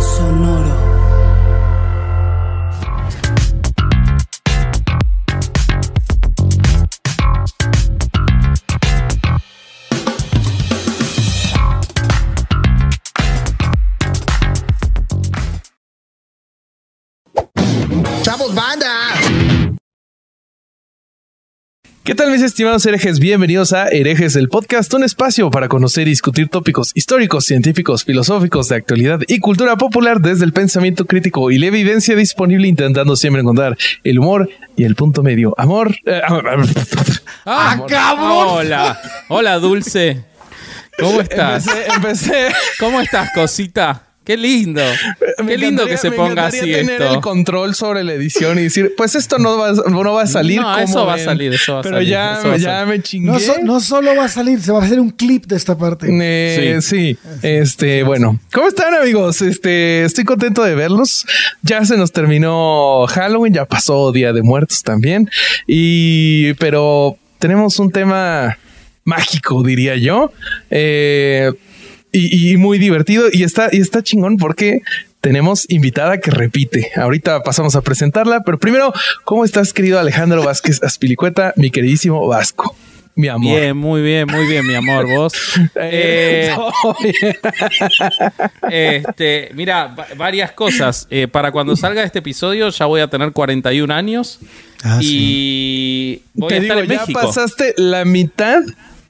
Sonoro. ¿Qué tal mis estimados herejes? Bienvenidos a Herejes, el podcast, un espacio para conocer y discutir tópicos históricos, científicos, filosóficos, de actualidad y cultura popular desde el pensamiento crítico y la evidencia disponible intentando siempre encontrar el humor y el punto medio. Amor. eh, ¡Ah, amor. cabrón! Hola, hola Dulce. ¿Cómo estás? Empecé, empecé. ¿Cómo estás, cosita? Qué lindo. Me Qué lindo que se ponga así tener el control sobre la edición y decir, pues esto no va, no va a salir. No, como eso va a salir, eso va a Pero salir, ya, eso va a ya salir. me chingué. No, so- no solo va a salir, se va a hacer un clip de esta parte. Eh, sí. este, bueno, ¿cómo están amigos? Este, estoy contento de verlos. Ya se nos terminó Halloween, ya pasó Día de Muertos también. Y, pero tenemos un tema mágico, diría yo. Eh, y, y muy divertido y está, y está chingón porque tenemos invitada que repite. Ahorita pasamos a presentarla, pero primero, ¿cómo estás, querido Alejandro Vázquez Aspilicueta, mi queridísimo Vasco? Mi amor. Bien, muy bien, muy bien, mi amor. Vos. Eh, este, mira, va- varias cosas. Eh, para cuando salga este episodio ya voy a tener 41 años Ah, y voy Te a estar digo, en ya pasaste la mitad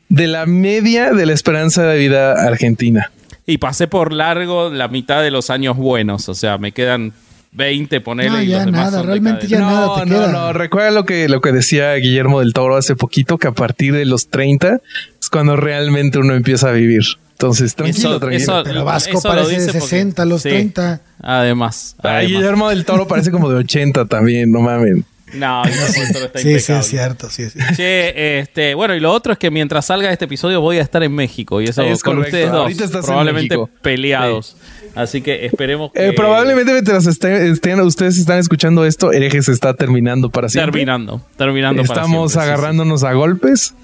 de la media de la esperanza de vida argentina. Y pasé por largo la mitad de los años buenos. O sea, me quedan 20, ponele. No, y ya los demás nada, son realmente. Ya nada te no, queda. no, recuerda lo que, lo que decía Guillermo del Toro hace poquito, que a partir de los 30 es cuando realmente uno empieza a vivir. Entonces, tranquilo, Eso- tranquilo. eso- Pero Vasco eso lo parece de dice porque- 60 a los sí, 30. Además. Ay. Guillermo del Toro parece como de 80 también, no mames. No, el productor está Sí, sí, es cierto. Sí, sí. Che, este, bueno, y lo otro es que mientras salga este episodio voy a estar en México y eso Es con correcto. ustedes dos, probablemente peleados. Así que esperemos que Eh, probablemente mientras estén, estén- ustedes están escuchando esto, Herejes está terminando para siempre. terminando, terminando para Estamos siempre, sí, agarrándonos a golpes.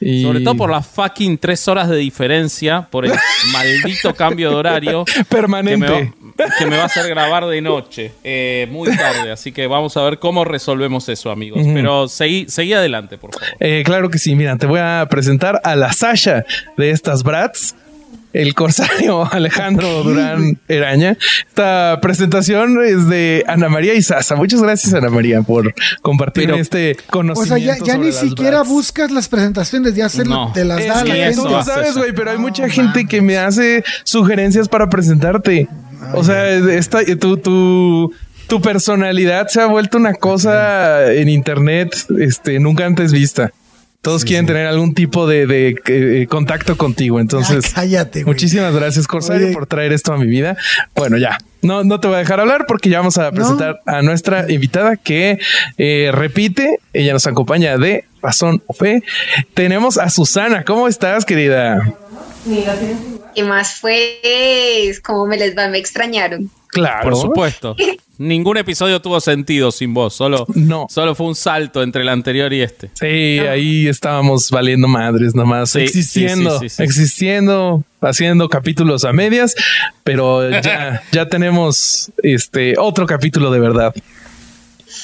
Y... Sobre todo por las fucking tres horas de diferencia, por el maldito cambio de horario que me, permanente. va, que me va a hacer grabar de noche, eh, muy tarde. Así que vamos a ver cómo resolvemos eso, amigos. Pero seguí, seguí adelante, por favor. Eh, claro que sí, mira, te voy a presentar a la Sasha de estas brats. El corsario Alejandro Durán Eraña. Esta presentación es de Ana María y Sasa. Muchas gracias, Ana María, por compartir Pero- este O conocimiento. sea, ya, ni siquiera brats. buscas las presentaciones, ya se No. te las Es da a la que tú gente. lo hace sabes, güey, pero hay mucha gente que me hace sugerencias para presentarte. O sea, esta, tu, tu, tu personalidad se ha vuelto una cosa en internet este, nunca antes vista. Todos quieren tener algún tipo de, de, eh, contacto contigo. Entonces, Ya, cállate, güey. muchísimas gracias, Corsario, Oye. por traer esto a mi vida. Bueno, ya. No, no te voy a dejar hablar porque ya vamos a presentar a nuestra invitada que eh, repite. Ella nos acompaña de Razón o Fe. Tenemos a Susana. ¿Cómo estás, querida? ¿Qué más fue? ¿Cómo me les va? Me extrañaron. Claro. Por supuesto. Ningún episodio tuvo sentido sin vos. Solo, No. solo fue un salto entre el anterior y este. Sí, ahí estábamos valiendo madres nomás, Sí, existiendo, sí, sí, sí, sí. existiendo, haciendo capítulos a medias, pero ya, ya tenemos este otro capítulo de verdad.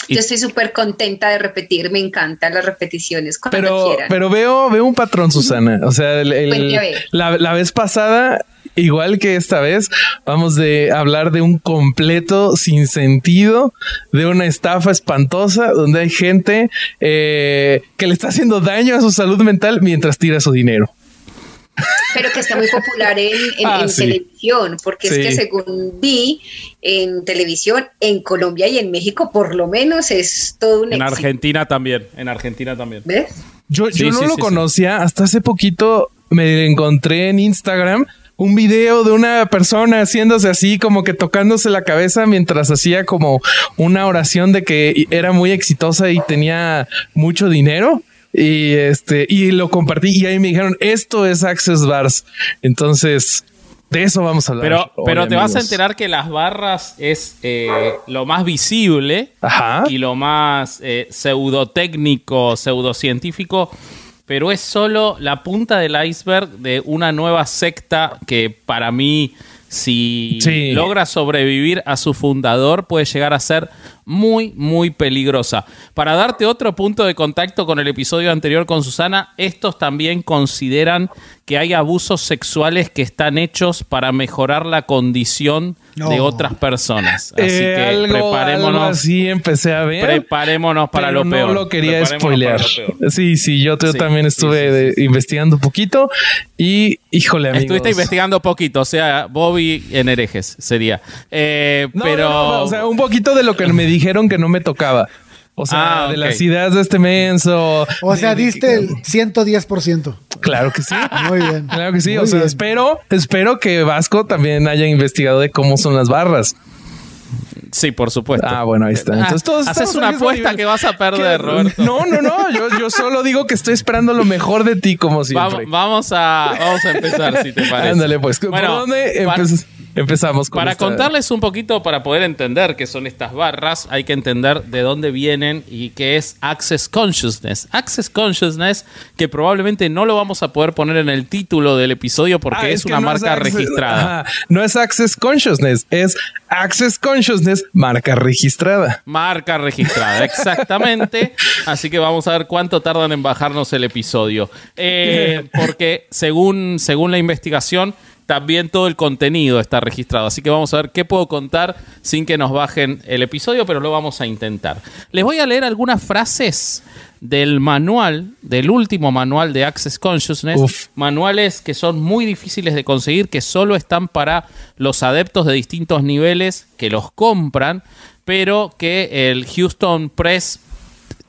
Y- Yo estoy súper contenta de repetir, me encantan las repeticiones cuando Pero, quieran. pero veo, veo un patrón, Susana. O sea, el- ver. la, la vez pasada, igual que esta vez, vamos de hablar de un completo sin sentido, de una estafa espantosa, donde hay gente eh, que le está haciendo daño a su salud mental mientras tira su dinero. Pero que está muy popular en, en- Ah, en sí. televisión, porque Sí. es que según vi en televisión, en Colombia y en México, por lo menos es todo un En éxito. Argentina también. En Argentina también. ¿Ves? Yo, Sí, yo no sí, lo sí, conocía hasta hace poquito. Me encontré en Instagram un video de una persona haciéndose así, como que tocándose la cabeza mientras hacía como una oración de que era muy exitosa y tenía mucho dinero. Y este, y lo compartí y ahí me dijeron, esto es Access Bars. Entonces, de eso vamos a hablar. Pero, hoy, pero te vas a enterar que las barras es eh, lo más visible Ajá. y lo más eh, pseudotécnico, pseudocientífico, pero es solo la punta del iceberg de una nueva secta que para mí, si Sí. logra sobrevivir a su fundador, puede llegar a ser muy, muy peligrosa. Para darte otro punto de contacto con el episodio anterior con Susana, estos también consideran que hay abusos sexuales que están hechos para mejorar la condición de No. otras personas. Así Eh, que algo, preparémonos. algo así empecé a ver. Preparémonos para lo peor. No lo quería spoilear. lo. Sí, sí, yo, yo Sí, también estuve sí, sí, investigando un poquito y híjole, amigos. Estuviste investigando poquito, o sea, Bobby en herejes sería. Eh, No, pero. no, no, o sea, un poquito de lo que me dijeron que no me tocaba. O sea, Ah, de las ideas de este menso. O sea, diste el 110%. Claro que sí. Muy bien. Claro que sí. Muy o sea, bien. espero, espero que Vasco también haya investigado de cómo son las barras. Sí, por supuesto. Ah, bueno, ahí está. Ah, Entonces todos haces una apuesta nivel. que vas a perder, ¿Qué? Roberto. No, no, no. Yo, yo solo digo que estoy esperando lo mejor de ti, como Vamos, siempre. vamos a, vamos a empezar, si te parece. Ándale, pues. ¿Por Bueno, dónde para- empe- empezamos con Para esta- contarles un poquito, para poder entender qué son estas barras, hay que entender de dónde vienen y qué es Access Consciousness. Access Consciousness, que probablemente no lo vamos a poder poner en el título del episodio porque Ah, es, que una no marca Access- registrada. No es Access Consciousness, es Access Consciousness, marca registrada. Marca registrada, exactamente. Así que vamos a ver cuánto tardan en bajarnos el episodio. Eh, porque según, según la investigación, también todo el contenido está registrado. Así que vamos a ver qué puedo contar sin que nos bajen el episodio, pero lo vamos a intentar. Les voy a leer algunas frases del manual, del último manual de Access Consciousness. Uf. Manuales que son muy difíciles de conseguir, que solo están para los adeptos de distintos niveles que los compran, pero que el Houston Press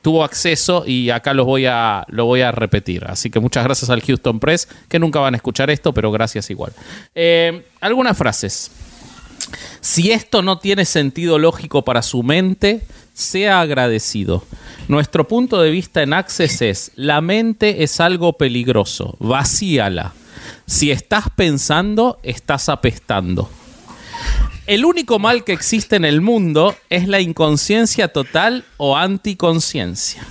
tuvo acceso y acá los voy a, lo voy a repetir. Así que muchas gracias al Houston Press, que nunca van a escuchar esto, pero gracias igual. Eh, algunas frases. Si esto no tiene sentido lógico para su mente, sea agradecido. Nuestro punto de vista en Access es, la mente es algo peligroso, vacíala. Si estás pensando, estás apestando. El único mal que existe en el mundo es la inconsciencia total o anticonciencia.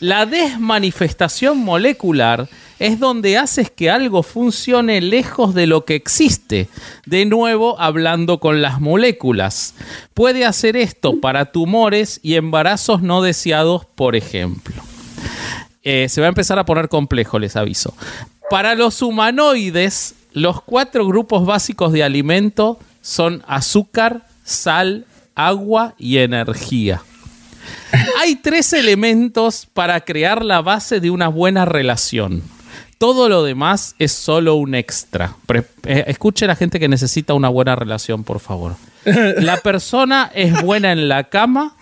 La desmanifestación molecular es donde haces que algo funcione lejos de lo que existe. De nuevo, hablando con las moléculas. Puede hacer esto para tumores y embarazos no deseados, por ejemplo. Eh, se va a empezar a poner complejo, les aviso. Para los humanoides, los cuatro grupos básicos de alimento son azúcar, sal, agua y energía. Hay tres elementos para crear la base de una buena relación. Todo lo demás es solo un extra. Pre- eh, escuche la gente que necesita una buena relación, por favor. La persona es buena en la cama,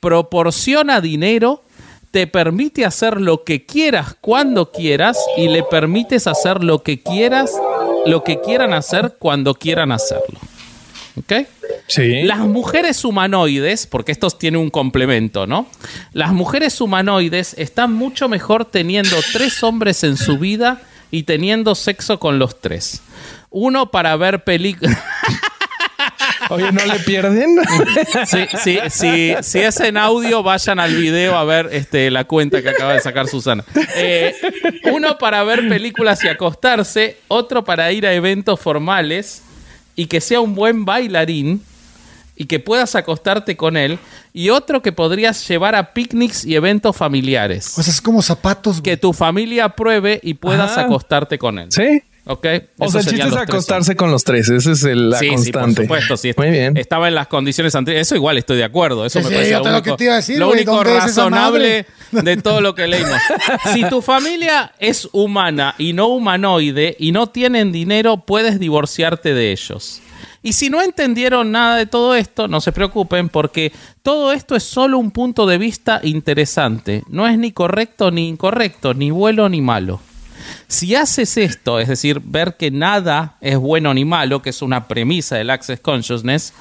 proporciona dinero, te permite hacer lo que quieras cuando quieras y le permites hacer lo que quieras, lo que quieran hacer cuando quieran hacerlo. ¿Ok? Sí. Las mujeres humanoides, porque estos tienen un complemento, ¿no? Las mujeres humanoides están mucho mejor teniendo tres hombres en su vida y teniendo sexo con los tres. Uno para ver películas. Oye, ¿no le pierden? Sí, sí, sí, si es en audio, vayan al video a ver este, la cuenta que acaba de sacar Susana. Eh, uno para ver películas y acostarse, otro para ir a eventos formales y que sea un buen bailarín y que puedas acostarte con él, y otro que podrías llevar a picnics y eventos familiares. O sea, es como zapatos. que tu familia apruebe y puedas Ajá. acostarte con él. sí. ¿Ok? O sea, el chiste es tres acostarse con los tres. Ese es el, la sí, constante. Sí, por supuesto. Sí, Muy bien. Estaba en las condiciones anteriores. Eso igual estoy de acuerdo. Eso Sí, me parece yo lo que te iba a decir, lo único ¿dónde es esa razonable de todo lo que leímos. si tu familia es humana y no humanoide y no tienen dinero, puedes divorciarte de ellos. Y si no entendieron nada de todo esto, no se preocupen porque todo esto es solo un punto de vista interesante. No es ni correcto ni incorrecto, ni bueno ni malo. Si haces esto, es decir, ver que nada es bueno ni malo, que es una premisa del Access Consciousness,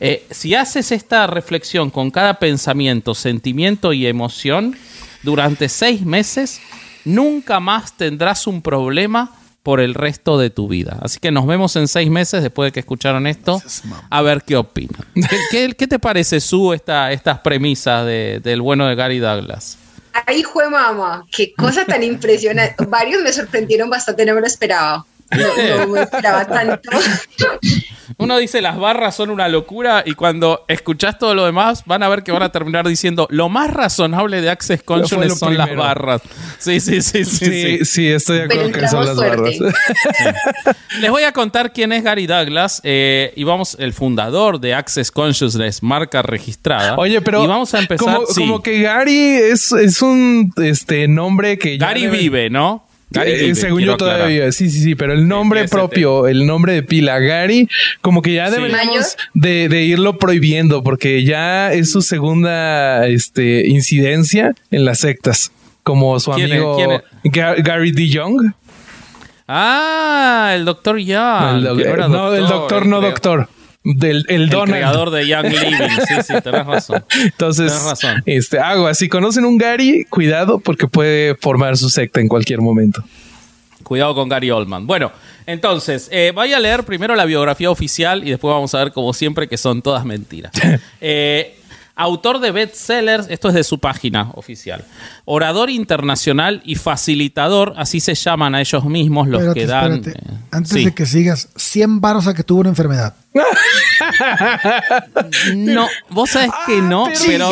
eh, si haces esta reflexión con cada pensamiento, sentimiento y emoción, durante seis meses, nunca más tendrás un problema por el resto de tu vida. Así que nos vemos en seis meses después de que escucharon esto, a ver qué opinan. ¿Qué, qué- qué te parece, Su, esta, estas premisas de- del bueno de Gary Douglas? Ay, jue mamá, qué cosa tan impresionante. Varios me sorprendieron bastante, no me lo esperaba. No, no me esperaba tanto. Uno dice las barras son una locura y cuando escuchás todo lo demás van a ver que van a terminar diciendo lo más razonable de Access Consciousness son las barras. Sí, sí, sí, sí. Sí, sí. sí, estoy de Pero acuerdo que son las barras. Les voy a contar quién es Gary Douglas eh, y vamos, el fundador de Access Consciousness, marca registrada. Oye, pero Y vamos a empezar. como, sí. como que Gary es, es un este nombre que ya Gary debe- vive, ¿no? Gary Eh, según yo todavía aclarar. Sí, sí, sí, pero el nombre propio, el nombre de pila Gary, como que ya deberíamos de, de irlo prohibiendo porque ya es su segunda este, incidencia en las sectas. Como su ¿Quién es? amigo ¿Quién es? Ga- Gary D. Young. Ah, el doctor Young. el, do- que no, el doctor, no creo. doctor. Del, el El Donald. creador de Young Living. Sí, sí, tenés razón. Entonces, Tenés razón. este, agua, si conocen un Gary, cuidado porque puede formar su secta en cualquier momento. Cuidado con Gary Oldman. Bueno, entonces, eh, voy a leer primero la biografía oficial y después vamos a ver, como siempre, que son todas mentiras. Eh, autor de bestsellers, esto es de su página oficial. Orador internacional y facilitador, así se llaman a ellos mismos los Espérate, que dan. espérate. eh, Antes sí. de que sigas, 100 varos a que tuvo una enfermedad. No, vos sabés que no, pero,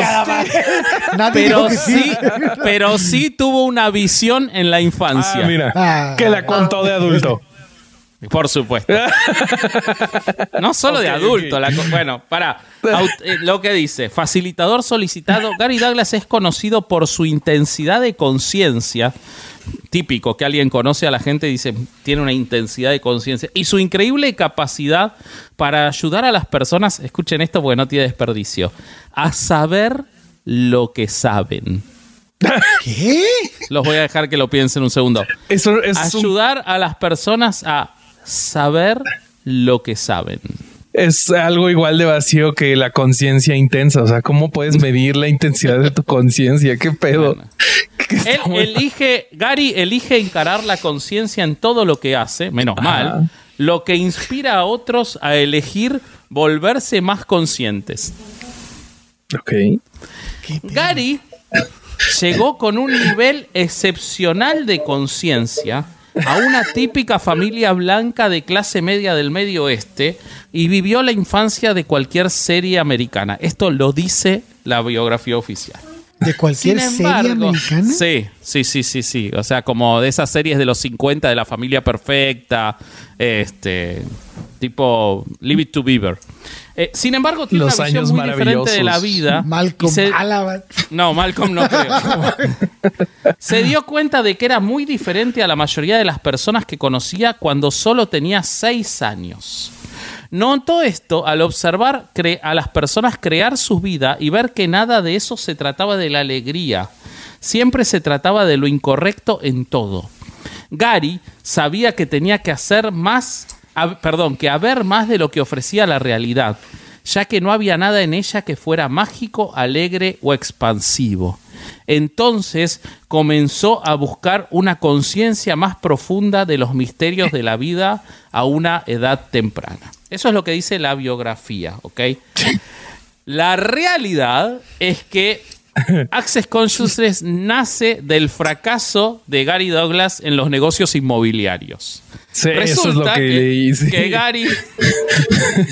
Nadie pero dijo que sí. sí, pero sí tuvo una visión en la infancia. Ah, mira, Ah. que la contó de adulto. Por supuesto. No solo de adulto. ok. la co- bueno, para. lo que dice, facilitador solicitado. Gary Douglas es conocido por su intensidad de conciencia. Típico que alguien conoce a la gente y dice, tiene una intensidad de conciencia. Y su increíble capacidad para ayudar a las personas, escuchen esto porque no tiene desperdicio, a saber lo que saben. ¿Qué? Los voy a dejar que lo piensen un segundo. Eso es un, Ayudar a las personas a saber lo que saben. es algo igual de vacío que la conciencia intensa. O sea, ¿cómo puedes medir la intensidad de tu conciencia? ¿Qué pedo? Bueno. Él elige, Gary elige encarar la conciencia en todo lo que hace, menos mal, lo que inspira a otros a elegir volverse más conscientes. Ok. Gary llegó con un nivel excepcional de conciencia a una típica familia blanca de clase media del medio oeste y vivió la infancia de cualquier serie americana. Esto lo dice la biografía oficial. ¿De cualquier serie americana? Sí, sí, sí, sí, sí. O sea, como de esas series de los 50 de la familia perfecta, este, tipo Leave It to Beaver. Eh, sin embargo, tiene Los una visión años muy diferente de la vida. Malcolm se- no, Malcolm no creo. Se dio cuenta de que era muy diferente a la mayoría de las personas que conocía cuando solo tenía seis años. Notó esto al observar a las personas crear su vida y ver que nada de eso se trataba de la alegría. Siempre se trataba de lo incorrecto en todo. Gary sabía que tenía que hacer más, perdón, que haber más de lo que ofrecía la realidad, ya que no había nada en ella que fuera mágico, alegre o expansivo. Entonces comenzó a buscar una conciencia más profunda de los misterios de la vida a una edad temprana. Eso es lo que dice la biografía, ¿ok? La realidad es que Access Consciousness nace del fracaso de Gary Douglas en los negocios inmobiliarios. Sí, eso es lo que, que, leí. sí. que Gary,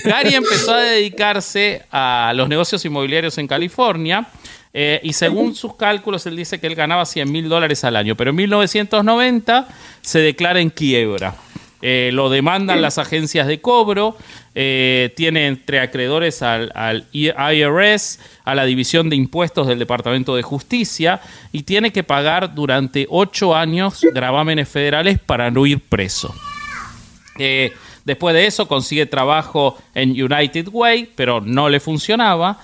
Gary empezó a dedicarse a los negocios inmobiliarios en California eh, y según sus cálculos él dice que él ganaba 100 mil dólares al año, pero en 1990 se declara en quiebra. Eh, lo demandan las agencias de cobro, eh, tiene entre acreedores al, IRS, a la División de Impuestos del Departamento de Justicia, y tiene que pagar durante ocho años gravámenes federales para no ir preso. Eh, después de eso consigue trabajo en United Way, pero no le funcionaba.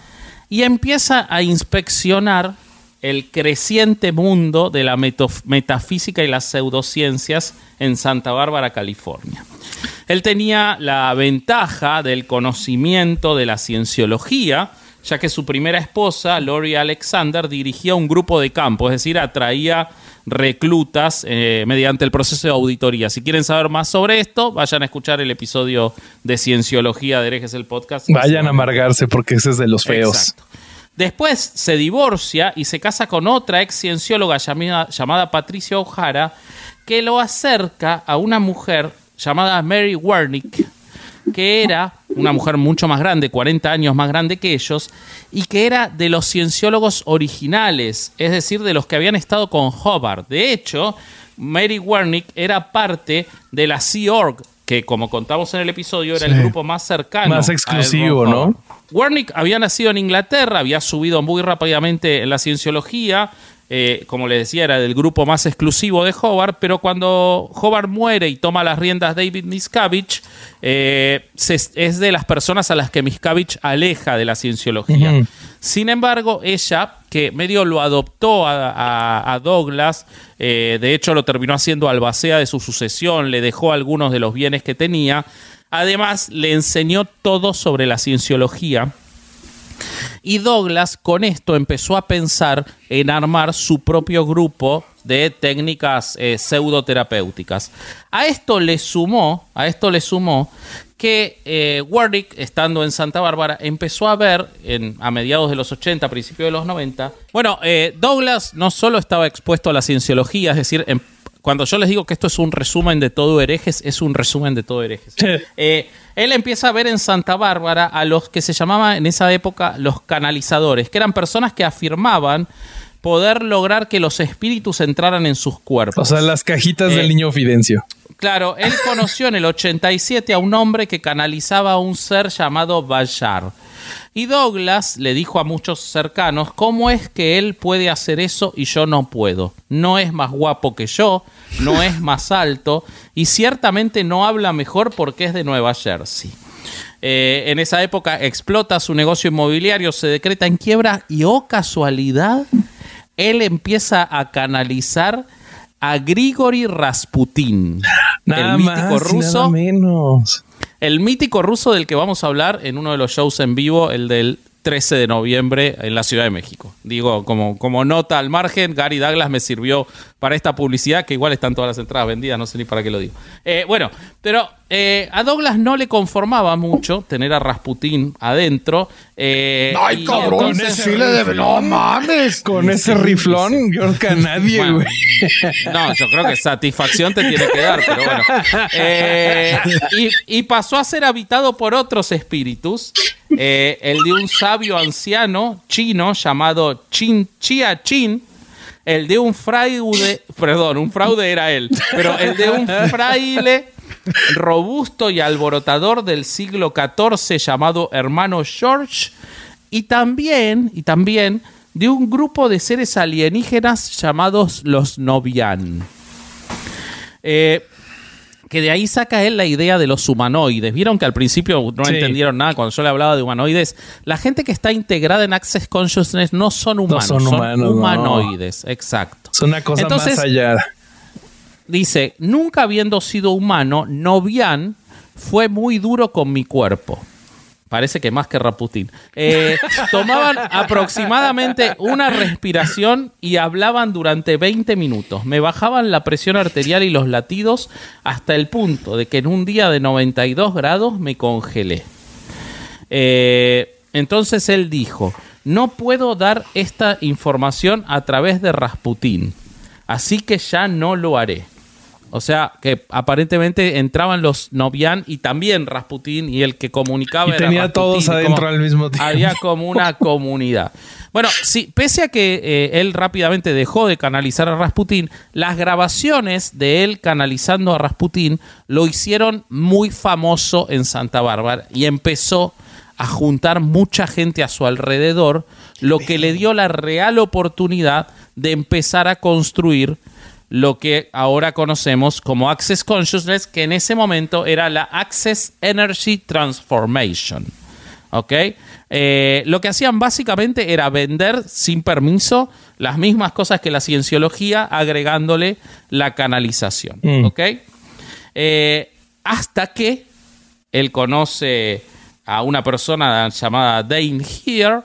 Y empieza a inspeccionar el creciente mundo de la metafísica y las pseudociencias en Santa Bárbara, California. Él tenía la ventaja del conocimiento de la cienciología, ya que su primera esposa, Lori Alexander, dirigía un grupo de campo, es decir, atraía reclutas eh, mediante el proceso de auditoría. Si quieren saber más sobre esto, vayan a escuchar el episodio de Cienciología de Herejes el podcast. Vayan a amargarse porque ese es de los feos. Exacto. Después se divorcia y se casa con otra ex ciencióloga llamada, llamada Patricia O'Hara, que lo acerca a una mujer llamada Mary Wernick, que era una mujer mucho más grande, 40 años más grande que ellos, y que era de los cienciólogos originales, es decir, de los que habían estado con Hobart. De hecho, Mary Wernick era parte de la Sea Org, que como contamos en el episodio, era el grupo más cercano. Más exclusivo, ¿no? Warnick había nacido en Inglaterra, había subido muy rápidamente en la cienciología, eh, como les decía, era del grupo más exclusivo de Hobart, pero cuando Hobart muere y toma las riendas David Miscavige, eh, se- es de las personas a las que Miscavige aleja de la cienciología. Sin embargo, ella, que medio lo adoptó a, Douglas, eh, de hecho lo terminó haciendo albacea de su sucesión, le dejó algunos de los bienes que tenía, además le enseñó todo sobre la cienciología. Y Douglas con esto empezó a pensar en armar su propio grupo de técnicas eh, pseudoterapéuticas. A esto le sumó, a esto le sumó que eh, Warwick, estando en Santa Bárbara, empezó a ver en, a mediados de los 80, principios de los 90. Bueno, eh, Douglas no solo estaba expuesto a la cienciología, es decir, en- cuando yo les digo que esto es un resumen de todo herejes, es un resumen de todo herejes. Eh, él empieza a ver en Santa Bárbara a los que se llamaban en esa época los canalizadores, que eran personas que afirmaban poder lograr que los espíritus entraran en sus cuerpos. O sea, las cajitas Eh, del niño Fidencio. Claro, él conoció en el 87 a un hombre que canalizaba a un ser llamado Bashar. Y Douglas le dijo a muchos cercanos, ¿cómo es que él puede hacer eso y yo no puedo? No es más guapo que yo, no es más alto y ciertamente no habla mejor porque es de Nueva Jersey. Eh, en esa época explota su negocio inmobiliario, se decreta en quiebra y, oh casualidad, él empieza a canalizar a Grigori Rasputin, Nada el mítico más y nada ruso, menos. el mítico ruso del que vamos a hablar en uno de los shows en vivo, el del 13 de noviembre en la Ciudad de México. Digo, como, como nota al margen, Gary Douglas me sirvió para esta publicidad, que igual están todas las entradas vendidas, no sé ni para qué lo digo. Eh, bueno, pero eh, a Douglas no le conformaba mucho tener a Rasputín adentro. eh, Ay, cabrón, sí le debe. No mames. Con ese riflón, yo creo que a nadie, Bueno, güey. No, yo creo que satisfacción te tiene que dar, pero bueno. Eh, y, y pasó a ser habitado por otros espíritus. eh, el de un sabio anciano chino llamado Chin Chia Chin. El de un fraude, perdón, un fraude era él, pero el de un fraile robusto y alborotador del siglo XIV llamado hermano George y también, y también de un grupo de seres alienígenas llamados los Novian. Eh, que de ahí saca él la idea de los humanoides. Vieron que al principio no Sí. entendieron nada cuando yo le hablaba de humanoides. La gente que está integrada en Access Consciousness no son humanos, son son, humanos, no. humanoides. Exacto. Es una cosa Entonces, más allá. Dice, nunca habiendo sido humano, Novian fue muy duro con mi cuerpo. Parece que más que Raputín. Eh, tomaban aproximadamente una respiración y hablaban durante 20 minutos. Me bajaban la presión arterial y los latidos hasta el punto de que en un día de 92 grados me congelé. Eh, entonces él dijo, no puedo dar esta información a través de Rasputín, así que ya no lo haré. O sea, que aparentemente entraban los Novian y también Rasputín y el que comunicaba Y era tenía Rasputín, todos como adentro al mismo tiempo. Había como una comunidad. Bueno, sí, pese a que eh, él rápidamente dejó de canalizar a Rasputín, las grabaciones de él canalizando a Rasputín lo hicieron muy famoso en Santa Bárbara y empezó a juntar mucha gente a su alrededor, lo que le dio la real oportunidad de empezar a construir lo que ahora conocemos como Access Consciousness, que en ese momento era la Access Energy Transformation. ¿Ok? Eh, lo que hacían básicamente era vender sin permiso las mismas cosas que la cienciología, agregándole la canalización. Mm. ¿Ok? Eh, hasta que él conoce a una persona llamada Dane Here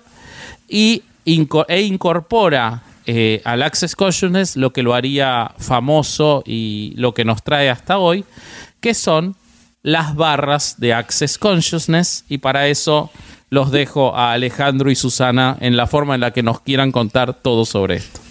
y e incorpora eh, al Access Consciousness lo que lo haría famoso y lo que nos trae hasta hoy, que son las barras de Access Consciousness y para eso los dejo a Alejandro y Susana en la forma en la que nos quieran contar todo sobre esto.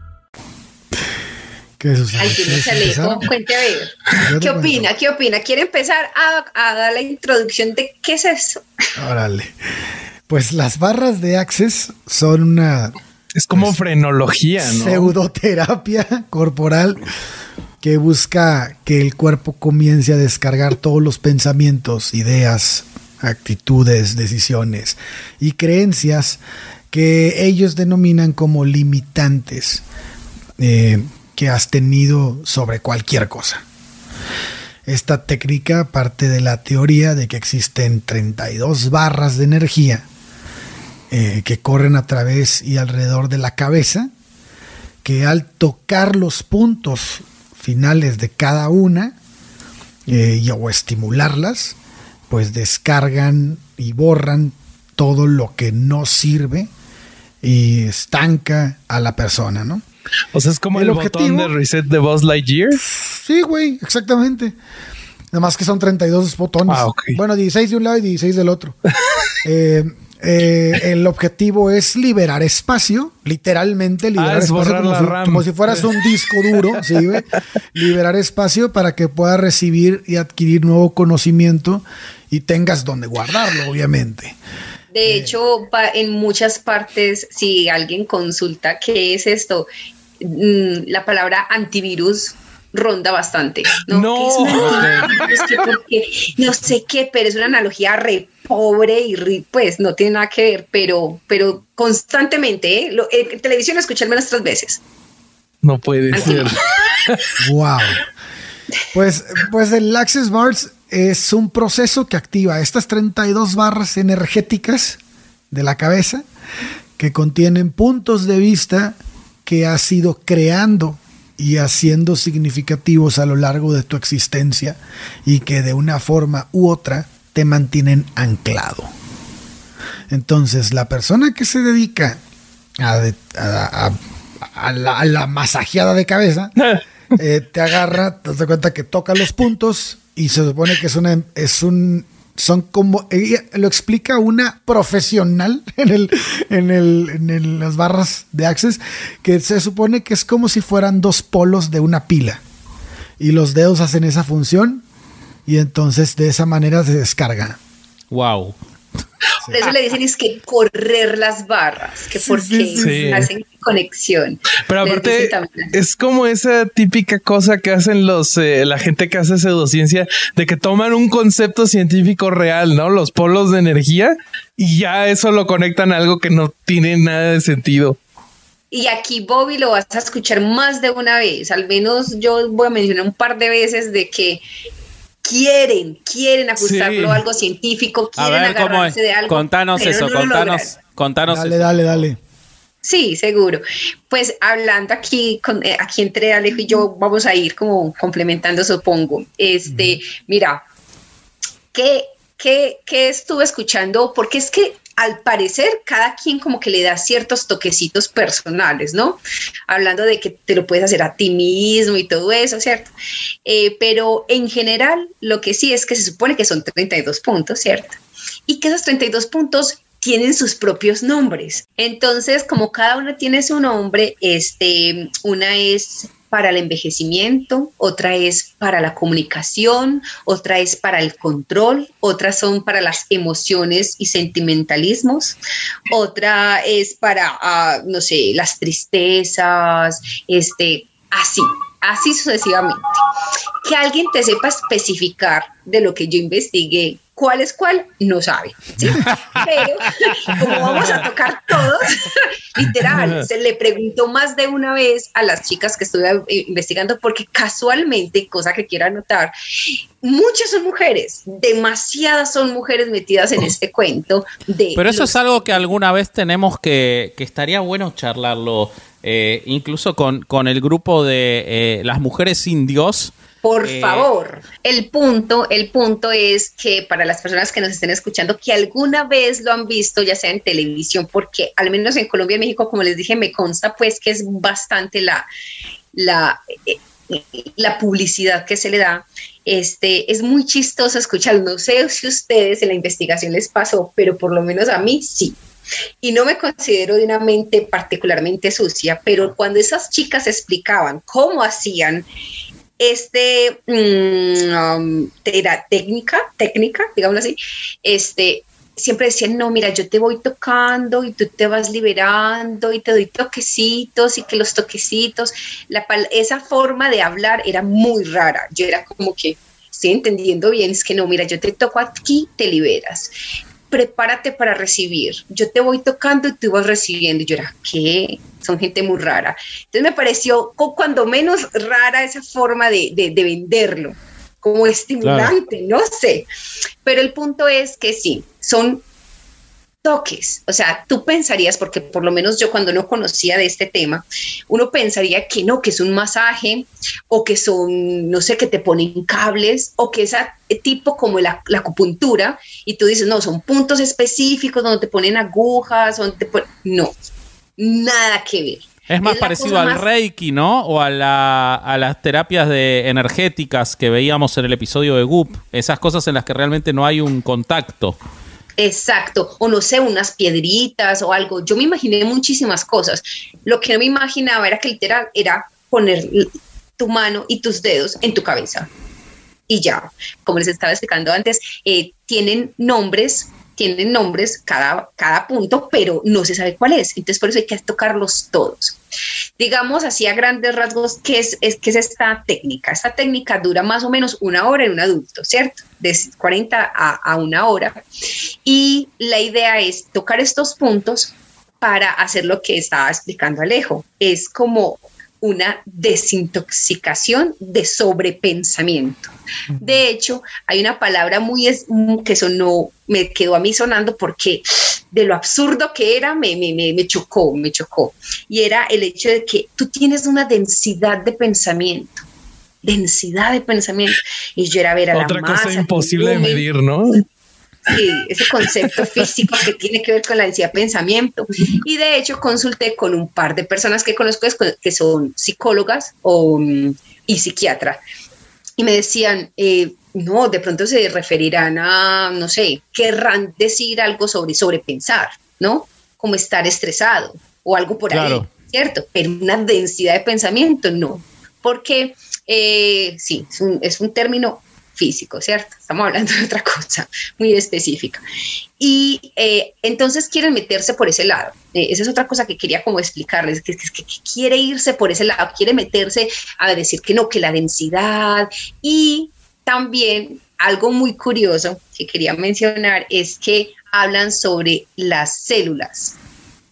¿Qué ¿Quieres sé, Alejo, empezar? cuente a ver. ¿Qué cuento. opina? ¿Qué opina? ¿Quiere empezar a, a dar la introducción de qué es eso? Órale. Pues las barras de Access son una Es como frenología, ¿no? pseudoterapia corporal que busca que el cuerpo comience a descargar todos los pensamientos, ideas, actitudes, decisiones y creencias que ellos denominan como limitantes eh, que has tenido sobre cualquier cosa. Esta técnica parte de la teoría de que existen 32 barras de energía eh, que corren a través y alrededor de la cabeza, que al tocar los puntos finales de cada una eh, y- o estimularlas, pues descargan y borran todo lo que no sirve y estanca a la persona, ¿no? O sea, es como el, El botón de reset de Buzz Lightyear. Sí, güey, exactamente. Nada más que son 32 botones. Ah, ok. Bueno, 16 de un lado y 16 del otro. Eh, eh, el objetivo es liberar espacio, literalmente liberar Ah, es espacio si, como si fueras un disco duro, ¿sí, güey? liberar espacio para que puedas recibir y adquirir nuevo conocimiento y tengas donde guardarlo, obviamente. De hecho, en muchas partes, si alguien consulta qué es esto, mm, la palabra antivirus ronda bastante. No, No. ¿Qué es no sé qué, pero es una analogía re pobre y pues no tiene nada que ver, pero, pero constantemente, ¿eh? Lo- en televisión lo escuché al menos tres veces. No puede ser. Wow. Pues, pues el Access Bars es un proceso que activa estas 32 barras energéticas de la cabeza que contienen puntos de vista que has ido creando y haciendo significativos a lo largo de tu existencia y que de una forma u otra te mantienen anclado. Entonces, la persona que se dedica a, de- a- a- a la, a la masajeada de cabeza eh, te agarra, te das cuenta que toca los puntos y se supone que es una es un son como ella lo explica una profesional en el en el en el- las barras de Access que se supone que es como si fueran dos polos de una pila y los dedos hacen esa función y entonces de esa manera se descarga. Wow. Por eso le dicen es que correr las barras, que porque sí, sí. hacen conexión. Pero aparte, es como esa típica cosa que hacen los eh, la gente que hace pseudociencia de que toman un concepto científico real, ¿no? Los polos de energía y ya eso lo conectan a algo que no tiene nada de sentido. Y aquí, Bobby, lo vas a escuchar más de una vez. Al menos yo voy a mencionar un par de veces de que quieren, quieren ajustarlo Sí. a algo científico, A quieren ver cómo es. agarrarse de algo. Contanos pero eso, no contanos, contanos Dale, eso. dale, dale. Sí, seguro. Pues hablando aquí, con, eh, aquí entre Alejo y yo vamos a ir como complementando, supongo. Este, mira, ¿qué, qué, qué estuve escuchando? Porque es que al parecer cada quien como que le da ciertos toquecitos personales, ¿no? Hablando de que te lo puedes hacer a ti mismo y todo eso, ¿cierto? Eh, pero en general lo que sí es que se supone que son 32 puntos, ¿cierto? Y que esos 32 puntos tienen sus propios nombres. Entonces, como cada una tiene su nombre, este, una es para el envejecimiento, otra es para la comunicación, otra es para el control, otras son para las emociones y sentimentalismos, otra es para, ah, no sé, las tristezas, este, así, así sucesivamente. Que alguien te sepa especificar de lo que yo investigué cuál es cuál, no sabe. Pero como vamos a tocar todos, literal, se le preguntó más de una vez a las chicas que estuve investigando, porque casualmente, cosa que quiero anotar, muchas son mujeres, demasiadas son mujeres metidas en este cuento. De Pero eso es algo que alguna vez tenemos que, que estaría bueno charlarlo. Eh, incluso con, con, el grupo de eh, las mujeres sin Dios, por eh, favor, el punto, el punto es que para las personas que nos estén escuchando, que alguna vez lo han visto, ya sea en televisión, porque al menos en Colombia y México, como les dije, me consta pues que es bastante la, la, eh, la publicidad que se le da. Este, es muy chistoso escuchar, no sé si ustedes en la investigación les pasó, pero por lo menos a mí sí. Y no me considero de una mente particularmente sucia, pero cuando esas chicas explicaban cómo hacían este, mm, um, técnica, técnica, digamos así, este, siempre decían, no, mira, yo te voy tocando y tú te vas liberando y te doy toquecitos y que los toquecitos, esa forma de hablar era muy rara. Yo era como que, estoy entendiendo bien, es que no, mira, yo te toco aquí, te liberas prepárate para recibir. Yo te voy tocando y tú vas recibiendo. Y yo era, ¿qué? Son gente muy rara. Entonces me pareció cuando menos rara esa forma de, de, venderlo, como estimulante, no sé. Pero el punto es que sí, son toques. O sea, tú pensarías, porque por lo menos yo cuando no conocía de este tema, uno pensaría que no, que es un masaje o que son, no sé, que te ponen cables o que es tipo como la, acupuntura y tú dices, no, son puntos específicos donde te ponen agujas, donde te No, nada que ver. Es más parecido al Reiki, ¿no? O a, la, a, las terapias de energéticas que veíamos en el episodio de Goop. Esas cosas en las que realmente no hay un contacto. Exacto, o no sé, unas piedritas o algo. Yo me imaginé muchísimas cosas. Lo que no me imaginaba era que literal era poner tu mano y tus dedos en tu cabeza. Y ya, como les estaba explicando antes, eh, tienen nombres tienen nombres cada, cada punto, pero no se sabe cuál es. Entonces, por eso hay que tocarlos todos. Digamos así a grandes rasgos, ¿qué es, es, qué es esta técnica? Esta técnica dura más o menos una hora en un adulto, ¿cierto? De 40 a, a una hora. Y la idea es tocar estos puntos para hacer lo que estaba explicando Alejo. Es como una desintoxicación de sobrepensamiento. De hecho, hay una palabra muy que sonó, me quedó a mí sonando porque de lo absurdo que era, me, me, me, chocó, me chocó. Y era el hecho de que tú tienes una densidad de pensamiento densidad de pensamiento. Y yo era ver a Otra cosa imposible de medir, ¿no? Sí, ese concepto físico que tiene que ver con la densidad de pensamiento. Y de hecho consulté con un par de personas que conozco que son psicólogas o, mm, y psiquiatras. Y me decían, eh, no, de pronto se referirán a, no sé, querrán decir algo sobre sobrepensar, ¿no? Como estar estresado o algo por ahí, ¿cierto? Pero una densidad de pensamiento, no. Porque, eh, sí, es un, es un término físico, ¿cierto? Estamos hablando de otra cosa muy específica. Y eh, entonces quieren meterse por ese lado. Eh, esa es otra cosa que quería como explicarles, que, que, quiere irse por ese lado, quiere meterse a decir que no, que la densidad y también algo muy curioso que quería mencionar es que hablan sobre las células,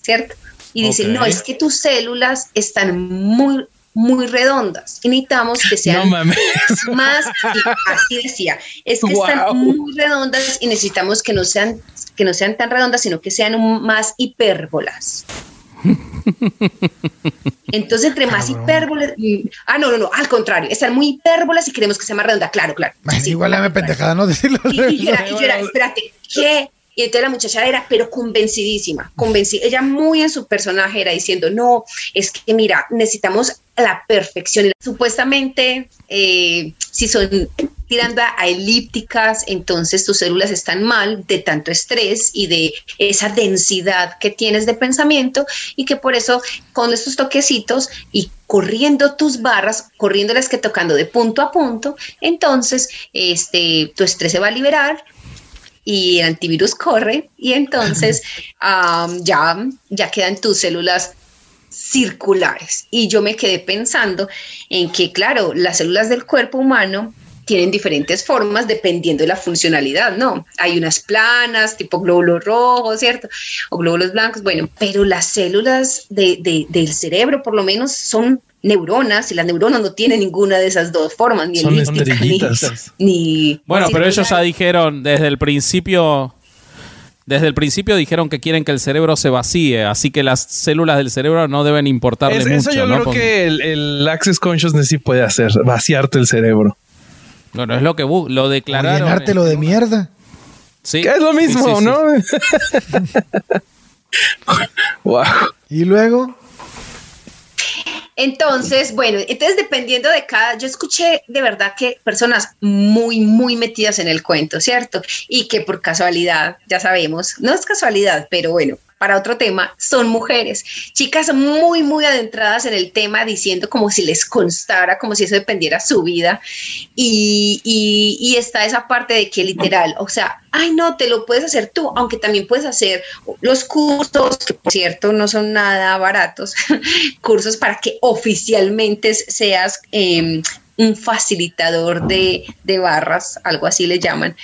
¿cierto? Y dicen, no, es que tus células están muy muy redondas y necesitamos que sean más, así decía, es que están muy redondas y necesitamos que no sean que no sean tan redondas, sino que sean más hipérbolas. Entonces, entre más hipérbolas, mm, ah, no, no, no, al contrario, están muy hipérbolas y queremos que sea más redonda, claro, claro. igual me pendejada no decirlo. Y, y, y, espérate, ¿qué? Y entonces la muchacha era, pero convencidísima, convencida. Ella muy en su personaje era diciendo, no, es que mira, necesitamos la perfección. Supuestamente, eh, si son tirando a, a elípticas, entonces tus células están mal de tanto estrés y de esa densidad que tienes de pensamiento y que por eso con estos toquecitos y corriendo tus barras, corriéndolas que tocando de punto a punto, entonces este, tu estrés se va a liberar y el antivirus corre y entonces ya, ya quedan tus células circulares. Y yo me quedé pensando en que, claro, las células del cuerpo humano tienen diferentes formas dependiendo de la funcionalidad, ¿no? Hay unas planas, tipo glóbulos rojos, ¿cierto? O glóbulos blancos, bueno, pero las células de- de- del cerebro por lo menos son neuronas y las neuronas no tienen ninguna de esas dos formas, ni Son ni, estrellitas. ni Bueno, pero ellos ya dijeron desde el principio. Desde el principio dijeron que quieren que el cerebro se vacíe, así que las células del cerebro no deben importarle Es- mucho. eso yo ¿no? creo Porque- que el, el Access Consciousness sí puede hacer, vaciarte el cerebro. Bueno, es lo que bu- lo declararon. llenártelo de en- mierda. Sí. Que es lo mismo, Sí, sí, sí. ¿no? wow. Y luego, Entonces, bueno, entonces dependiendo de cada, yo escuché de verdad que personas muy, muy metidas en el cuento, ¿cierto? Y que por casualidad, ya sabemos, no es casualidad, pero bueno, para otro tema, son mujeres, chicas muy, muy adentradas en el tema, diciendo como si les constara, como si eso dependiera su vida. Y, y, y está esa parte de que literal, o sea, ay no, te lo puedes hacer tú, aunque también puedes hacer los cursos, que por cierto no son nada baratos, cursos para que oficialmente seas eh, un facilitador de, de barras, algo así le llaman.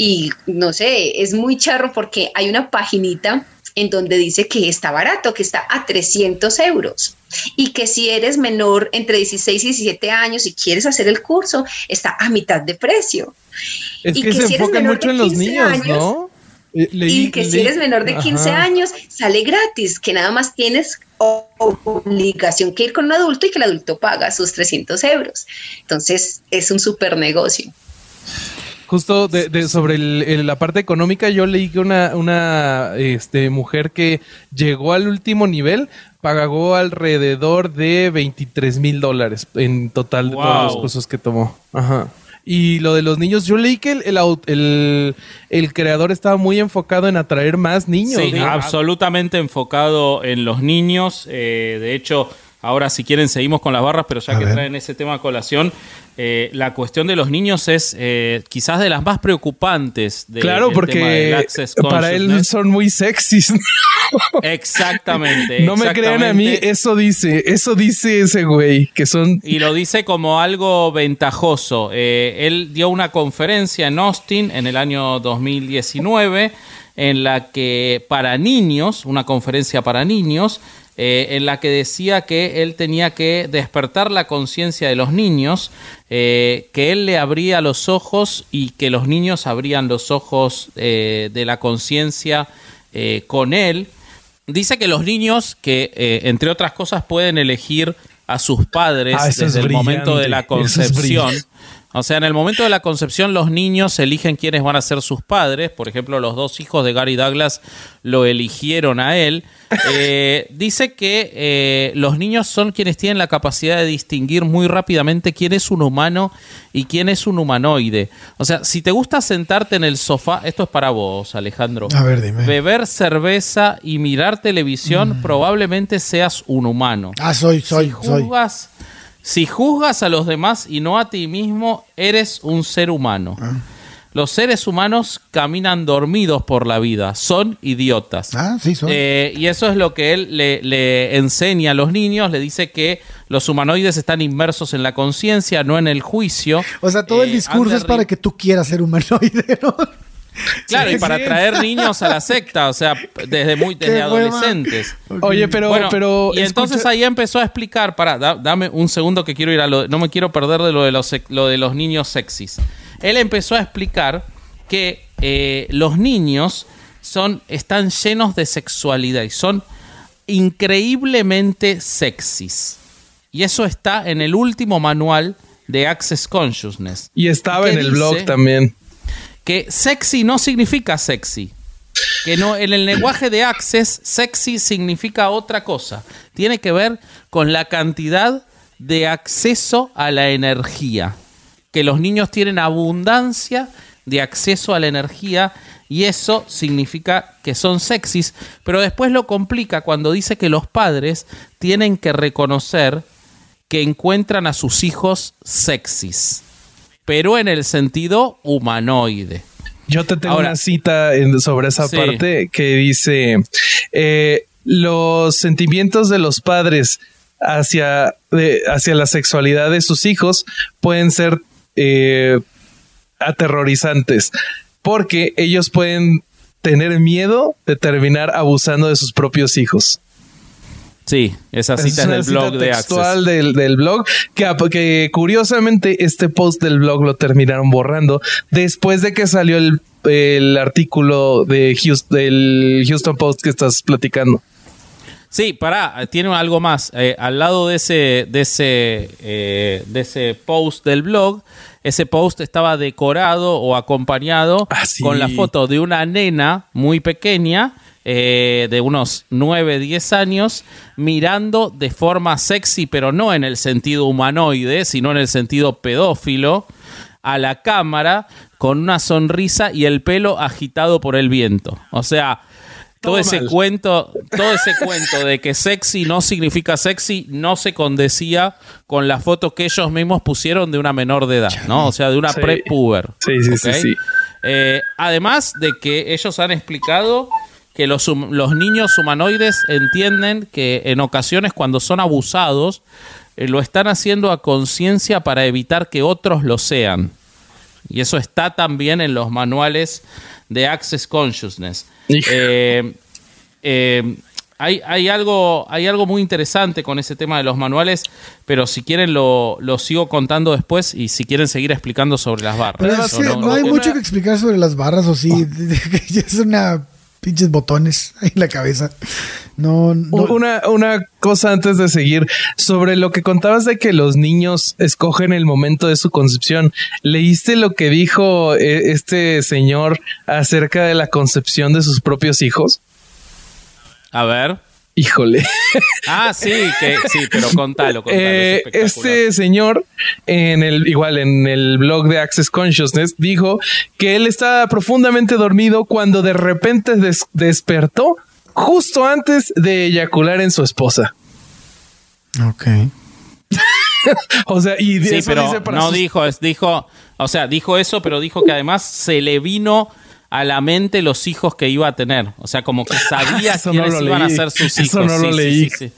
Y no sé, es muy charro porque hay una paginita en donde dice que está barato, que está a 300 euros y que si eres menor entre 16 y 17 años y quieres hacer el curso, está a mitad de precio. Es Y que, que se si eres enfocan menor mucho de en los 15 niños, años, ¿no? Leí- y que si leí- eres menor de 15 Ajá. años, sale gratis, que nada más tienes obligación que ir con un adulto y que el adulto paga sus 300 euros. Entonces, es un super negocio. Justo de, de- sobre el- el- la parte económica, yo leí que una, una este, mujer que llegó al último nivel pagó alrededor de 23 mil dólares en total de Wow. todos los cursos que tomó. Ajá. Y lo de los niños, yo leí que el, el, el- el creador estaba muy enfocado en atraer más niños. Sí, absolutamente enfocado en los niños. Eh, de hecho, ahora si quieren seguimos con las barras, pero ya A que ver. traen ese tema a colación, eh, la cuestión de los niños es eh, quizás de las más preocupantes. de- claro, tema porque Access para él son muy sexys. Exactamente. no me crean a mí, eso dice, eso dice ese güey, que son Y lo dice como algo ventajoso. Eh, él dio una conferencia en Austin en el año 2019 en la que para niños, una conferencia para niños, eh, en la que decía que él tenía que despertar la conciencia de los niños, eh, que él le abría los ojos y que los niños abrían los ojos eh, de la conciencia eh, con él. Dice que los niños, que eh, entre otras cosas pueden elegir a sus padres Ah, desde es el momento de la es concepción. O sea, en el momento de la concepción los niños eligen quiénes van a ser sus padres. Por ejemplo, los dos hijos de Gary Douglas lo eligieron a él. Eh, dice que eh, los niños son quienes tienen la capacidad de distinguir muy rápidamente quién es un humano y quién es un humanoide. O sea, si te gusta sentarte en el sofá, esto es para vos, Alejandro. A ver, dime. Beber cerveza y mirar televisión, probablemente seas un humano. ah, soy, soy, si soy. Si juzgas a los demás y no a ti mismo, eres un ser humano. Ah. Los seres humanos caminan dormidos por la vida, son idiotas. Ah, sí, soy. Eh, y eso es lo que él le, le enseña a los niños, le dice que los humanoides están inmersos en la conciencia, no en el juicio. o sea, todo el Eh, discurso es para que tú quieras ser humanoide, ¿no? Claro, Sí, y para sí. traer niños a la secta, o sea, desde muy desde adolescentes. Oye, pero, Bueno, pero y entonces ahí empezó a explicar, para, dame un segundo que quiero ir a lo, no me quiero perder de lo de los, lo de los niños sexys. Él empezó a explicar que eh, los niños son, están llenos de sexualidad y son increíblemente sexys. Y eso está en el último manual de Access Consciousness. y estaba ¿Qué en el dice? blog también. Que sexy no significa sexy. Que no, en el lenguaje de Access, sexy significa otra cosa. Tiene que ver con la cantidad de acceso a la energía. Que los niños tienen abundancia de acceso a la energía y eso significa que son sexys, pero después lo complica cuando dice que los padres tienen que reconocer que encuentran a sus hijos sexys, pero en el sentido humanoide. Yo te tengo Ahora- una cita en- sobre esa Sí. parte que dice eh, los sentimientos de los padres hacia, de- hacia la sexualidad de sus hijos pueden ser eh, aterrorizantes porque ellos pueden tener miedo de terminar abusando de sus propios hijos. Sí, esa cita es del blog de textual del, del blog que, que curiosamente este post del blog lo terminaron borrando después de que salió el, el artículo de Houston, del Houston Post que estás platicando. Sí, pará, tiene algo más. Eh, al lado de ese, de ese, eh, de ese post del blog, ese post estaba decorado o acompañado Ah, sí. con la foto de una nena muy pequeña, eh, de unos 9, 10 años, mirando de forma sexy, pero no en el sentido humanoide, sino en el sentido pedófilo, a la cámara con una sonrisa y el pelo agitado por el viento. O sea, todo, Todo ese mal. cuento, todo ese cuento de que sexy no significa sexy no se condecía con la foto que ellos mismos pusieron de una menor de edad, ¿no? O sea, de una Sí. prepuber. Sí, sí, sí, sí. Eh, además de que ellos han explicado que los, los niños humanoides entienden que en ocasiones cuando son abusados eh, lo están haciendo a conciencia para evitar que otros lo sean. Y eso está también en los manuales de Access Consciousness. Eh, eh, hay, hay algo, hay algo muy interesante con ese tema de los manuales, pero si quieren lo, lo sigo contando después y si quieren seguir explicando sobre las barras. Pero ¿no? es que No, no, no, hay mucho que explicar sobre las barras o sí. es una pinches botones en la cabeza. No, no. Una, una cosa antes de seguir sobre lo que contabas de que los niños escogen el momento de su concepción. ¿Leíste lo que dijo eh, este señor acerca de la concepción de sus propios hijos? A ver. Híjole. Ah, sí, que sí, pero contalo, contalo. Eh, es este señor en el igual en el blog de Access Consciousness dijo que él estaba profundamente dormido cuando de repente des- despertó justo antes de eyacular en su esposa. Ok. O sea, y Sí, eso pero dice para no sus- dijo, es- dijo, o sea, dijo eso, pero dijo que además se le vino a la mente los hijos que iba a tener. O sea, como que sabía Eso no quiénes lo iban a ser sus Eso hijos. no lo Sí, sí, leí. Sí, sí.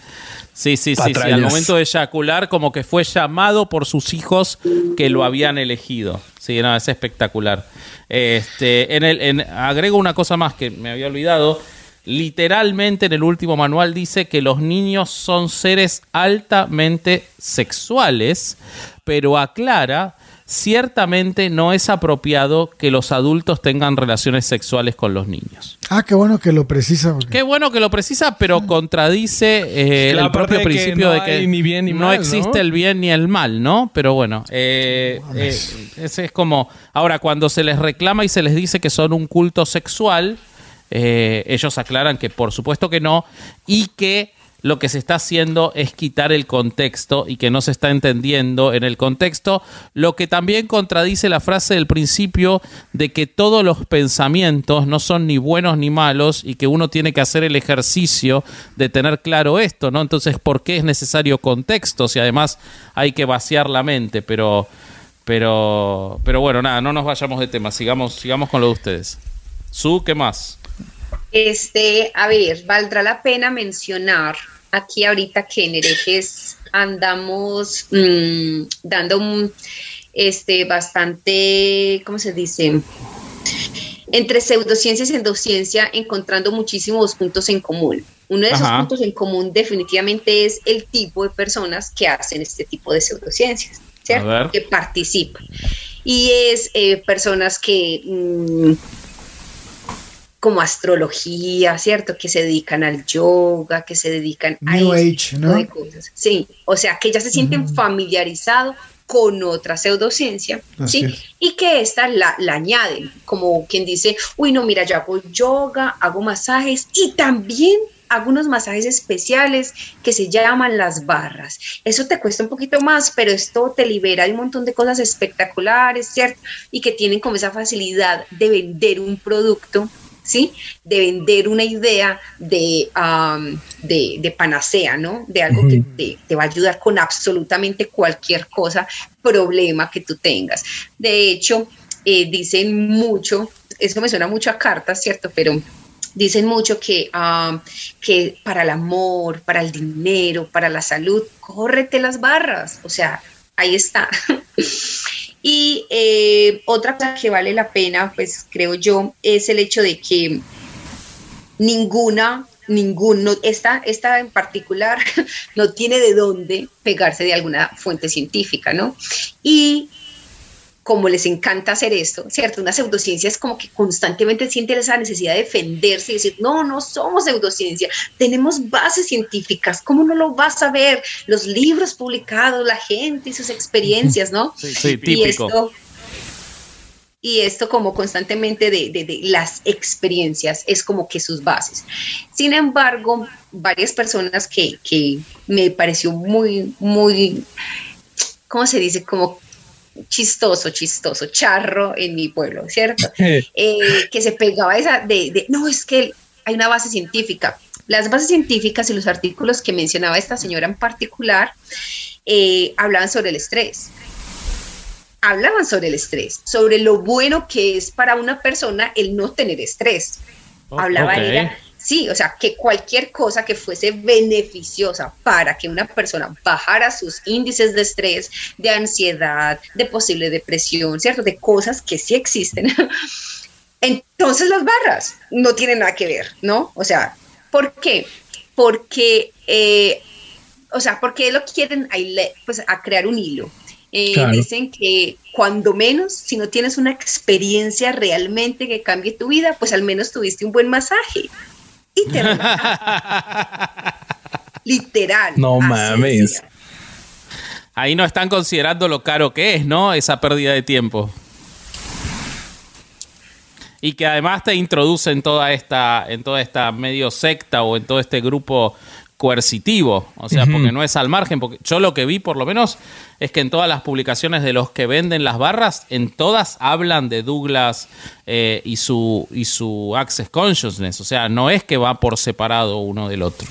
Sí, sí, sí, sí. Al momento de eyacular, como que fue llamado por sus hijos que lo habían elegido. Sí, no, es espectacular. Este, en el, en- agrego una cosa más que me había olvidado. Literalmente en el último manual dice que los niños son seres altamente sexuales, pero aclara, ciertamente no es apropiado que los adultos tengan relaciones sexuales con los niños. Ah, qué bueno que lo precisa. porque- Qué bueno que lo precisa, pero contradice eh, el propio de que principio no de que hay ni bien ni no mal, existe ¿no? el bien ni el mal, ¿no? Pero bueno, eh, eh, ese es como... Ahora, cuando se les reclama y se les dice que son un culto sexual, eh, ellos aclaran que por supuesto que no y que lo que se está haciendo es quitar el contexto y que no se está entendiendo en el contexto, lo que también contradice la frase del principio de que todos los pensamientos no son ni buenos ni malos y que uno tiene que hacer el ejercicio de tener claro esto, ¿no? Entonces, ¿por qué es necesario contexto si además hay que vaciar la mente? Pero, pero, pero bueno, nada, no nos vayamos de tema, sigamos, sigamos con lo de ustedes. Su, ¿qué más? Este, a ver, valdrá la pena mencionar aquí ahorita que en herejes andamos mm, dando un, este, bastante, ¿cómo se dice? Entre pseudociencia y endociencia encontrando muchísimos puntos en común. Uno de esos Ajá. puntos en común definitivamente es el tipo de personas que hacen este tipo de pseudociencias, ¿cierto? Que participan. Y es eh, personas que... mm, como astrología, ¿cierto? Que se dedican al yoga, que se dedican a New Age, tipo ¿no? de cosas. Sí, o sea, que ya se sienten familiarizados con otra pseudociencia, Así ¿sí? es. Y que esta la, la añaden, como quien dice, uy, no, mira, yo hago yoga, hago masajes y también hago unos masajes especiales que se llaman las barras. Eso te cuesta un poquito más, pero esto te libera de un montón de cosas espectaculares, ¿cierto? Y que tienen como esa facilidad de vender un producto ¿sí? De vender una idea de, de, panacea, ¿no? De algo que te, va a ayudar con absolutamente cualquier cosa, problema que tú tengas. De hecho, eh, dicen mucho, eso me suena mucho a cartas, ¿cierto? Pero dicen mucho que, que para el amor, para el dinero, para la salud, córrete las barras, o sea, ahí está. Y eh, otra cosa que vale la pena, pues creo yo, es el hecho de que ninguna, ninguno, esta, esta en particular no tiene de dónde pegarse de alguna fuente científica, ¿no? Y como les encanta hacer esto, ¿cierto? Una pseudociencia es como que constantemente siente esa necesidad de defenderse y decir, no, no somos pseudociencia, tenemos bases científicas, ¿cómo no lo vas a ver? Los libros publicados, la gente y sus experiencias, ¿no? Sí, sí típico. Y esto, y esto como constantemente de, de, las experiencias es como que sus bases. Sin embargo, varias personas que, que me pareció muy, muy, ¿cómo se dice? Como chistoso, chistoso, charro en mi pueblo, ¿cierto? Eh, que se pegaba esa de, no, es que hay una base científica. Las bases científicas y los artículos que mencionaba esta señora en particular eh, hablaban sobre el estrés. Hablaban sobre el estrés, sobre lo bueno que es para una persona el no tener estrés. Oh, Hablaba ella Sí, o sea, que cualquier cosa que fuese beneficiosa para que una persona bajara sus índices de estrés, de ansiedad, de posible depresión, ¿cierto? De cosas que sí existen. Entonces las barras no tienen nada que ver, ¿no? O sea, ¿por qué? Porque, eh, o sea, porque lo quieren pues, a crear un hilo. Eh, dicen que cuando menos, si no tienes una experiencia realmente que cambie tu vida, pues al menos tuviste un buen masaje y te Literal. No mames. Ahí no están considerando lo caro que es, ¿no? Esa pérdida de tiempo. Y que además te introduce en toda esta, en toda esta medio secta o en todo este grupo coercitivo, o sea, porque no es al margen, porque yo lo que vi por lo menos es que en todas las publicaciones de los que venden las barras, en todas hablan de Douglas eh, y, su, y su Access Consciousness, o sea, no es que va por separado uno del otro.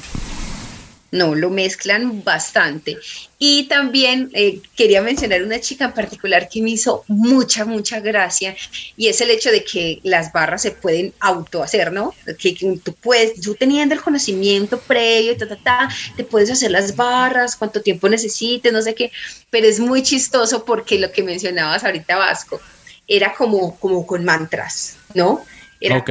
No, lo mezclan bastante. Y también eh, quería mencionar una chica en particular que me hizo mucha, mucha gracia, y es el hecho de que las barras se pueden autohacer, ¿no? Que, tú puedes, tú teniendo el conocimiento previo, ta, ta, ta, te puedes hacer las barras, cuánto tiempo necesites, no sé qué, pero es muy chistoso porque lo que mencionabas ahorita, Vasco, era como, como con mantras, ¿no? Era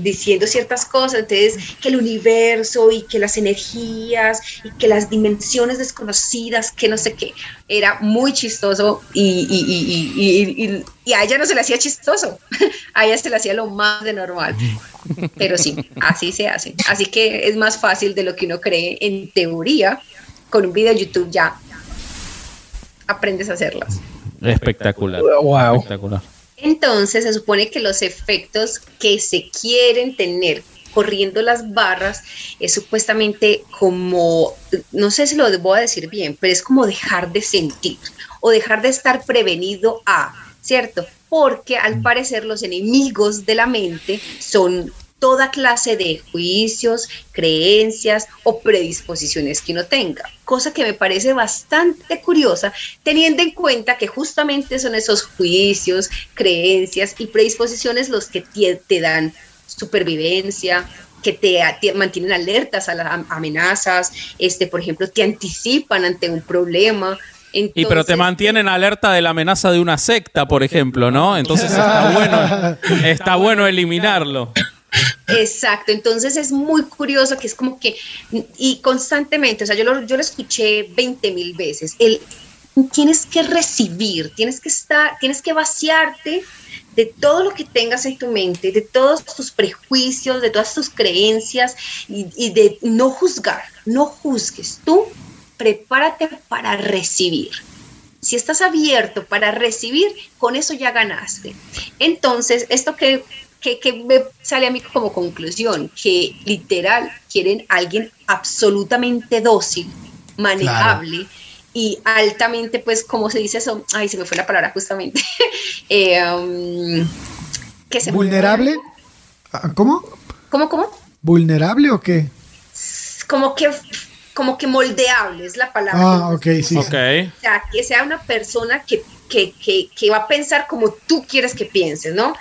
diciendo ciertas cosas, entonces que el universo y que las energías y que las dimensiones desconocidas, que no sé qué, era muy chistoso y, y, y, a ella no se le hacía chistoso, a ella se le hacía lo más de normal, pero sí, así se hace, así que es más fácil de lo que uno cree en teoría, con un video de YouTube ya aprendes a hacerlas. Espectacular. Wow. Espectacular. Entonces se supone que los efectos que se quieren tener corriendo las barras es supuestamente como, no sé si lo debo decir bien, pero es como dejar de sentir o dejar de estar prevenido a, ¿cierto? Porque al parecer los enemigos de la mente son toda clase de juicios, creencias o predisposiciones que uno tenga, cosa que me parece bastante curiosa, teniendo en cuenta que justamente son esos juicios, creencias y predisposiciones los que te, dan supervivencia, que te, mantienen alertas a las amenazas, este, por ejemplo, te anticipan ante un problema, y pero te mantienen alerta de la amenaza de una secta, por ejemplo, ¿no? Entonces está bueno, está bueno eliminarlo. Exacto, entonces es muy curioso que es como que, y constantemente, o sea, yo lo, yo lo escuché 20 mil veces, el, tienes que recibir, tienes que estar, tienes que vaciarte de todo lo que tengas en tu mente, de todos tus prejuicios, de todas tus creencias y, y de no juzgar, no juzgues, tú prepárate para recibir. Si estás abierto para recibir, con eso ya ganaste. Entonces, esto que ¿qué, qué me sale a mí como conclusión? Que literal quieren alguien absolutamente dócil, manejable. Y altamente, pues, ¿cómo se dice eso? Ay, se me fue la palabra justamente. Eh, um, que se ¿Vulnerable? Ah, ¿Cómo? ¿Cómo, cómo? ¿Vulnerable o qué? Como que, como que moldeable es la palabra. Ah, ok, sí. Ok. O sea, que sea una persona que, que, que, que va a pensar como tú quieres que pienses, ¿no?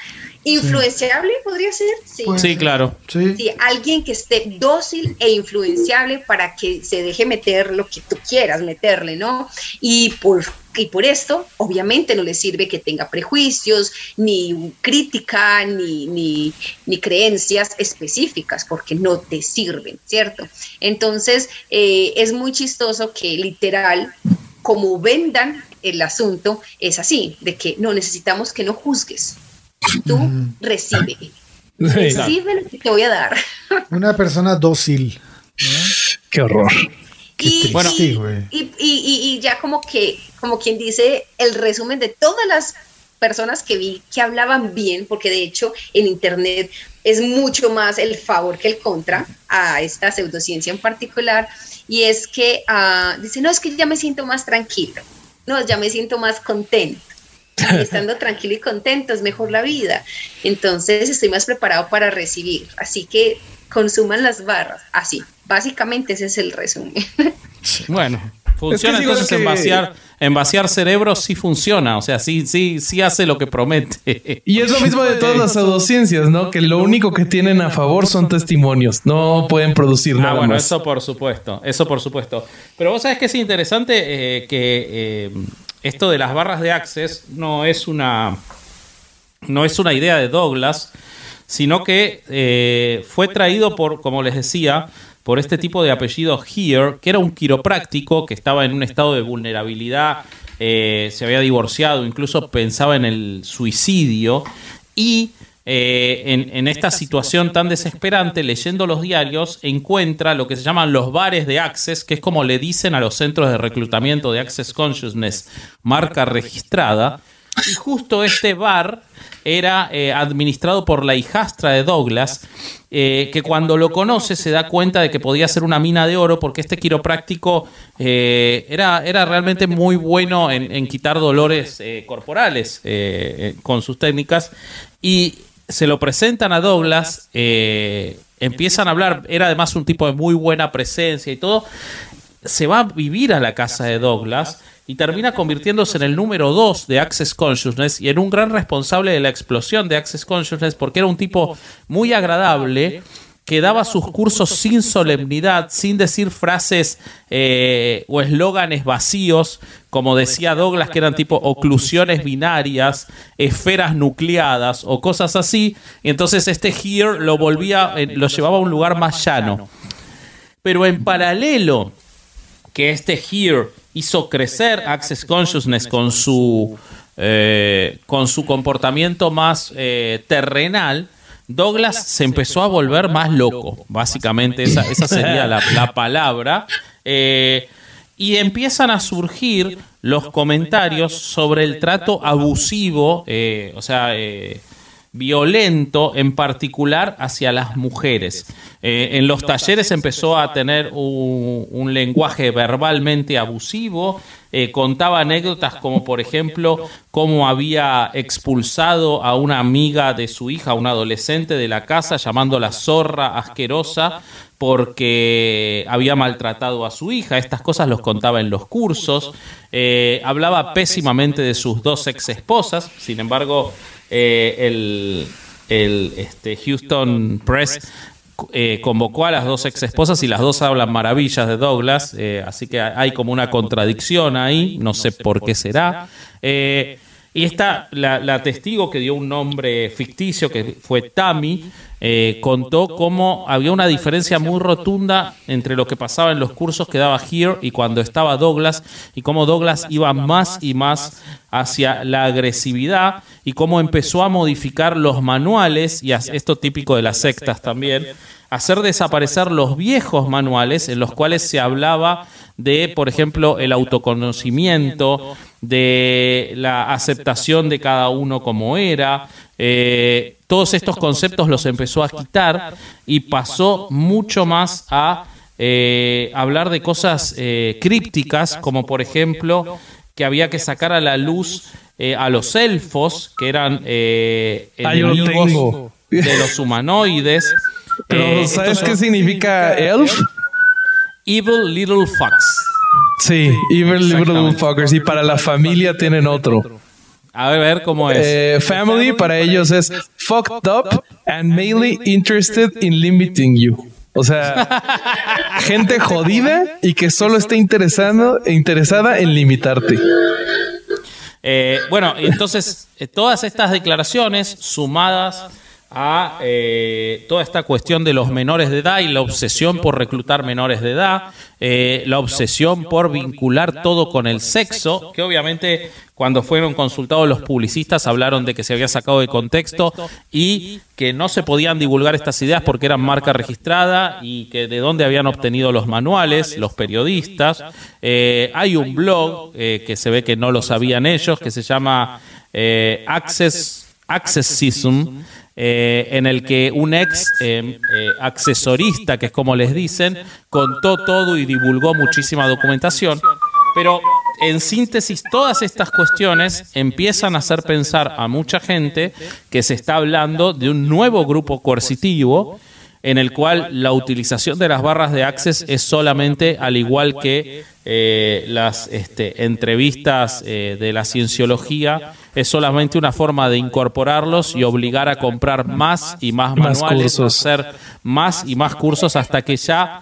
Influenciable podría ser, sí. Claro. Sí. Sí, alguien que esté dócil e influenciable para que se deje meter lo que tú quieras meterle, ¿no? Y por, y por esto, obviamente, no le sirve que tenga prejuicios, ni crítica, ni, ni, ni creencias específicas, porque no te sirven, ¿cierto? Entonces, eh, es muy chistoso que literal, como vendan el asunto, es así, de que no necesitamos que no juzgues. Tú recibe. Recibe lo que te voy a dar. Una persona dócil. Qué horror. Qué Y- triste, Bueno. güey. Y, y- y- y ya como que, como quien dice, el resumen de todas las personas que vi que hablaban bien, porque de hecho en internet es mucho más el favor que el contra a esta pseudociencia en particular, y es que ah, dice, no, es que ya me siento más tranquilo, no, ya me siento más contento. Y estando tranquilo y contento es mejor la vida. Entonces estoy más preparado para recibir. Así que consuman las barras. Así, básicamente ese es el resumen. Bueno, funciona Es que digo entonces en vaciar, en vaciar cerebros sí funciona, o sea, sí, sí, sí hace lo que promete. Y es lo mismo de todas las pseudociencias, ¿no? Que lo único que tienen a favor son testimonios. No pueden producir Ah, nada bueno, más. eso por supuesto, eso por supuesto. Pero vos sabés que es interesante eh, que eh, esto de las barras de Access no es una no es una idea de Douglas, sino que eh, fue traído por, como les decía, por este tipo de apellido Here, que era un quiropráctico que estaba en un estado de vulnerabilidad, eh, se había divorciado, incluso pensaba en el suicidio y eh, en, esta situación tan desesperante, leyendo los diarios, encuentra lo que se llaman los bares de Access, que es como le dicen a los centros de reclutamiento de Access Consciousness, marca registrada. Y justo este bar era eh, administrado por la hijastra de Douglas, eh, que cuando lo conoce se da cuenta de que podía ser una mina de oro porque este quiropráctico era, era realmente muy bueno en, en quitar dolores corporales con sus técnicas. Y se lo presentan a Douglas, eh, empiezan a hablar, era además un tipo de muy buena presencia y todo. Se va a vivir a la casa de Douglas y termina convirtiéndose en el número dos de Access Consciousness y en un gran responsable de la explosión de Access Consciousness porque era un tipo muy agradable que daba sus cursos sin solemnidad, sin decir frases eh, o eslóganes vacíos, como decía Douglas, que eran tipo oclusiones binarias, esferas nucleadas o cosas así. Y entonces este Here lo volvía, eh, lo llevaba a un lugar más llano. Pero en paralelo que este Here hizo crecer Access Consciousness con su, eh, con su comportamiento más eh, terrenal, Douglas se empezó a volver más loco. Básicamente, esa, esa sería la, la palabra. Eh, y empiezan a surgir los comentarios sobre el trato abusivo, eh, o sea, eh, violento en particular hacia las mujeres. Eh, en los talleres empezó a tener un, lenguaje verbalmente abusivo, eh, contaba anécdotas como por ejemplo cómo había expulsado a una amiga de su hija, una adolescente de la casa, llamándola zorra asquerosa porque había maltratado a su hija. Estas cosas los contaba en los cursos. Eh, hablaba pésimamente de sus dos ex esposas. Sin embargo, eh, el, el, este, Houston Press eh, convocó a las dos ex esposas y las dos hablan maravillas de Douglas. eh, así que hay como una contradicción ahí. No sé por qué será. Eh, y esta, la, testigo que dio un nombre ficticio, que fue Tammy, eh, contó cómo había una diferencia muy rotunda entre lo que pasaba en los cursos que daba Here y cuando estaba Douglas, y cómo Douglas iba más y más hacia la agresividad, y cómo empezó a modificar los manuales, y esto típico de las sectas también, hacer desaparecer los viejos manuales en los cuales se hablaba de, por ejemplo, el autoconocimiento, de la aceptación de cada uno como era, eh, todos estos conceptos los empezó a quitar y pasó mucho más a eh, hablar de cosas eh, crípticas, como por ejemplo que había que sacar a la luz eh, a los elfos, que eran eh, enemigos de los humanoides. Pero, ¿sabes qué significa elf? Evil Little Fox. Sí, Evil Little. Fuckers. Y para la familia tienen otro. A ver, cómo es. Eh, family para ellos es fucked up and mainly interested in limiting you. O sea, gente jodida y que solo está interesando, interesada en limitarte. Eh, bueno, entonces eh, todas estas declaraciones sumadas a eh, toda esta cuestión de los menores de edad y la obsesión por reclutar menores de edad, eh, la obsesión por vincular todo con el sexo, que obviamente cuando fueron consultados los publicistas hablaron de que se había sacado de contexto y que no se podían divulgar estas ideas porque eran marca registrada y que de dónde habían obtenido los manuales, los periodistas. Eh, hay un blog que se ve que no lo sabían ellos, que se llama Access, Accessism, eh, en el que un ex eh, eh, accesorista, que es como les dicen, contó todo y divulgó muchísima documentación. Pero en síntesis, todas estas cuestiones empiezan a hacer pensar a mucha gente que se está hablando de un nuevo grupo coercitivo en el cual la utilización de las barras de Access es solamente, al igual que eh, las este, entrevistas eh, de la cienciología, es solamente una forma de incorporarlos y obligar a comprar más y más Más manuales, cursos. hacer más y más cursos hasta que ya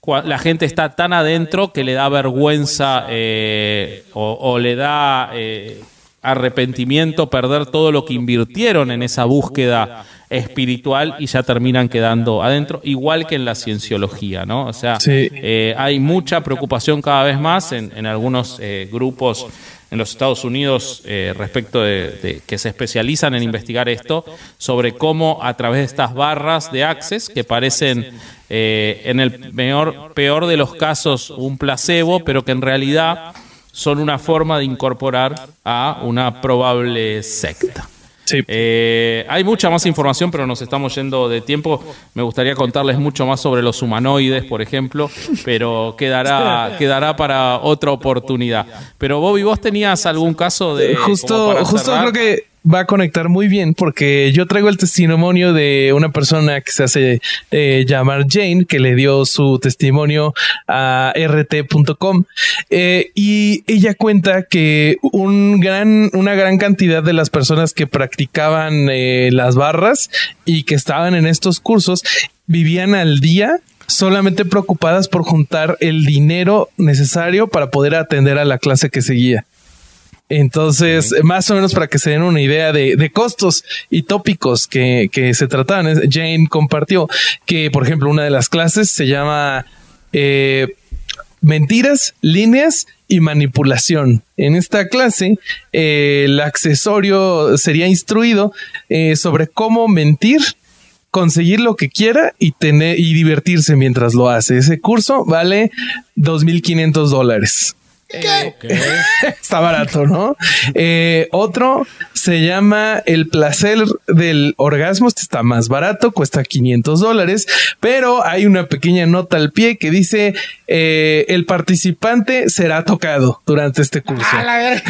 cua- la gente está tan adentro que le da vergüenza eh, o, o le da eh, arrepentimiento perder todo lo que invirtieron en esa búsqueda espiritual y ya terminan quedando adentro, igual que en la cienciología, ¿no? O sea, Sí. eh, hay mucha preocupación cada vez más en, en algunos eh, grupos en los Estados Unidos eh, respecto de, de- que se especializan en investigar esto sobre cómo a través de estas barras de access que parecen en el peor, peor de los casos un placebo, pero que en realidad son una forma de incorporar a una probable secta. Sí. Eh, hay mucha más información, pero nos estamos yendo de tiempo. Me gustaría contarles mucho más sobre los humanoides, por ejemplo, pero quedará, quedará para otra oportunidad. Pero Bobby, vos tenías algún caso de... justo, justo creo que va a conectar muy bien porque yo traigo el testimonio de una persona que se hace eh, llamar Jane, que le dio su testimonio a rt.com eh, y ella cuenta que un gran, una gran cantidad de las personas que practicaban eh, las barras y que estaban en estos cursos vivían al día solamente preocupadas por juntar el dinero necesario para poder atender a la clase que seguía. Entonces, más o menos para que se den una idea de, de costos y tópicos que, que se trataban, Jane compartió que, por ejemplo, una de las clases se llama eh, Mentiras, líneas y manipulación. En esta clase, eh, el accesorio sería instruido eh, sobre cómo mentir, conseguir lo que quiera y tener y divertirse mientras lo hace. Ese curso vale 2.500 dólares. Está barato, ¿no? Eh, otro se llama El placer del orgasmo. Este está más barato, cuesta 500 dólares, pero hay una pequeña nota al pie que dice eh, el participante será tocado durante este curso. A la verga.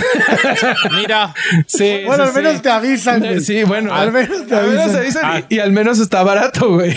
Mira, Sí, Bueno, sí, al menos sí. te avisan. güey. Sí, bueno, Al menos te al menos avisan. Ah. y, y al menos está barato, güey.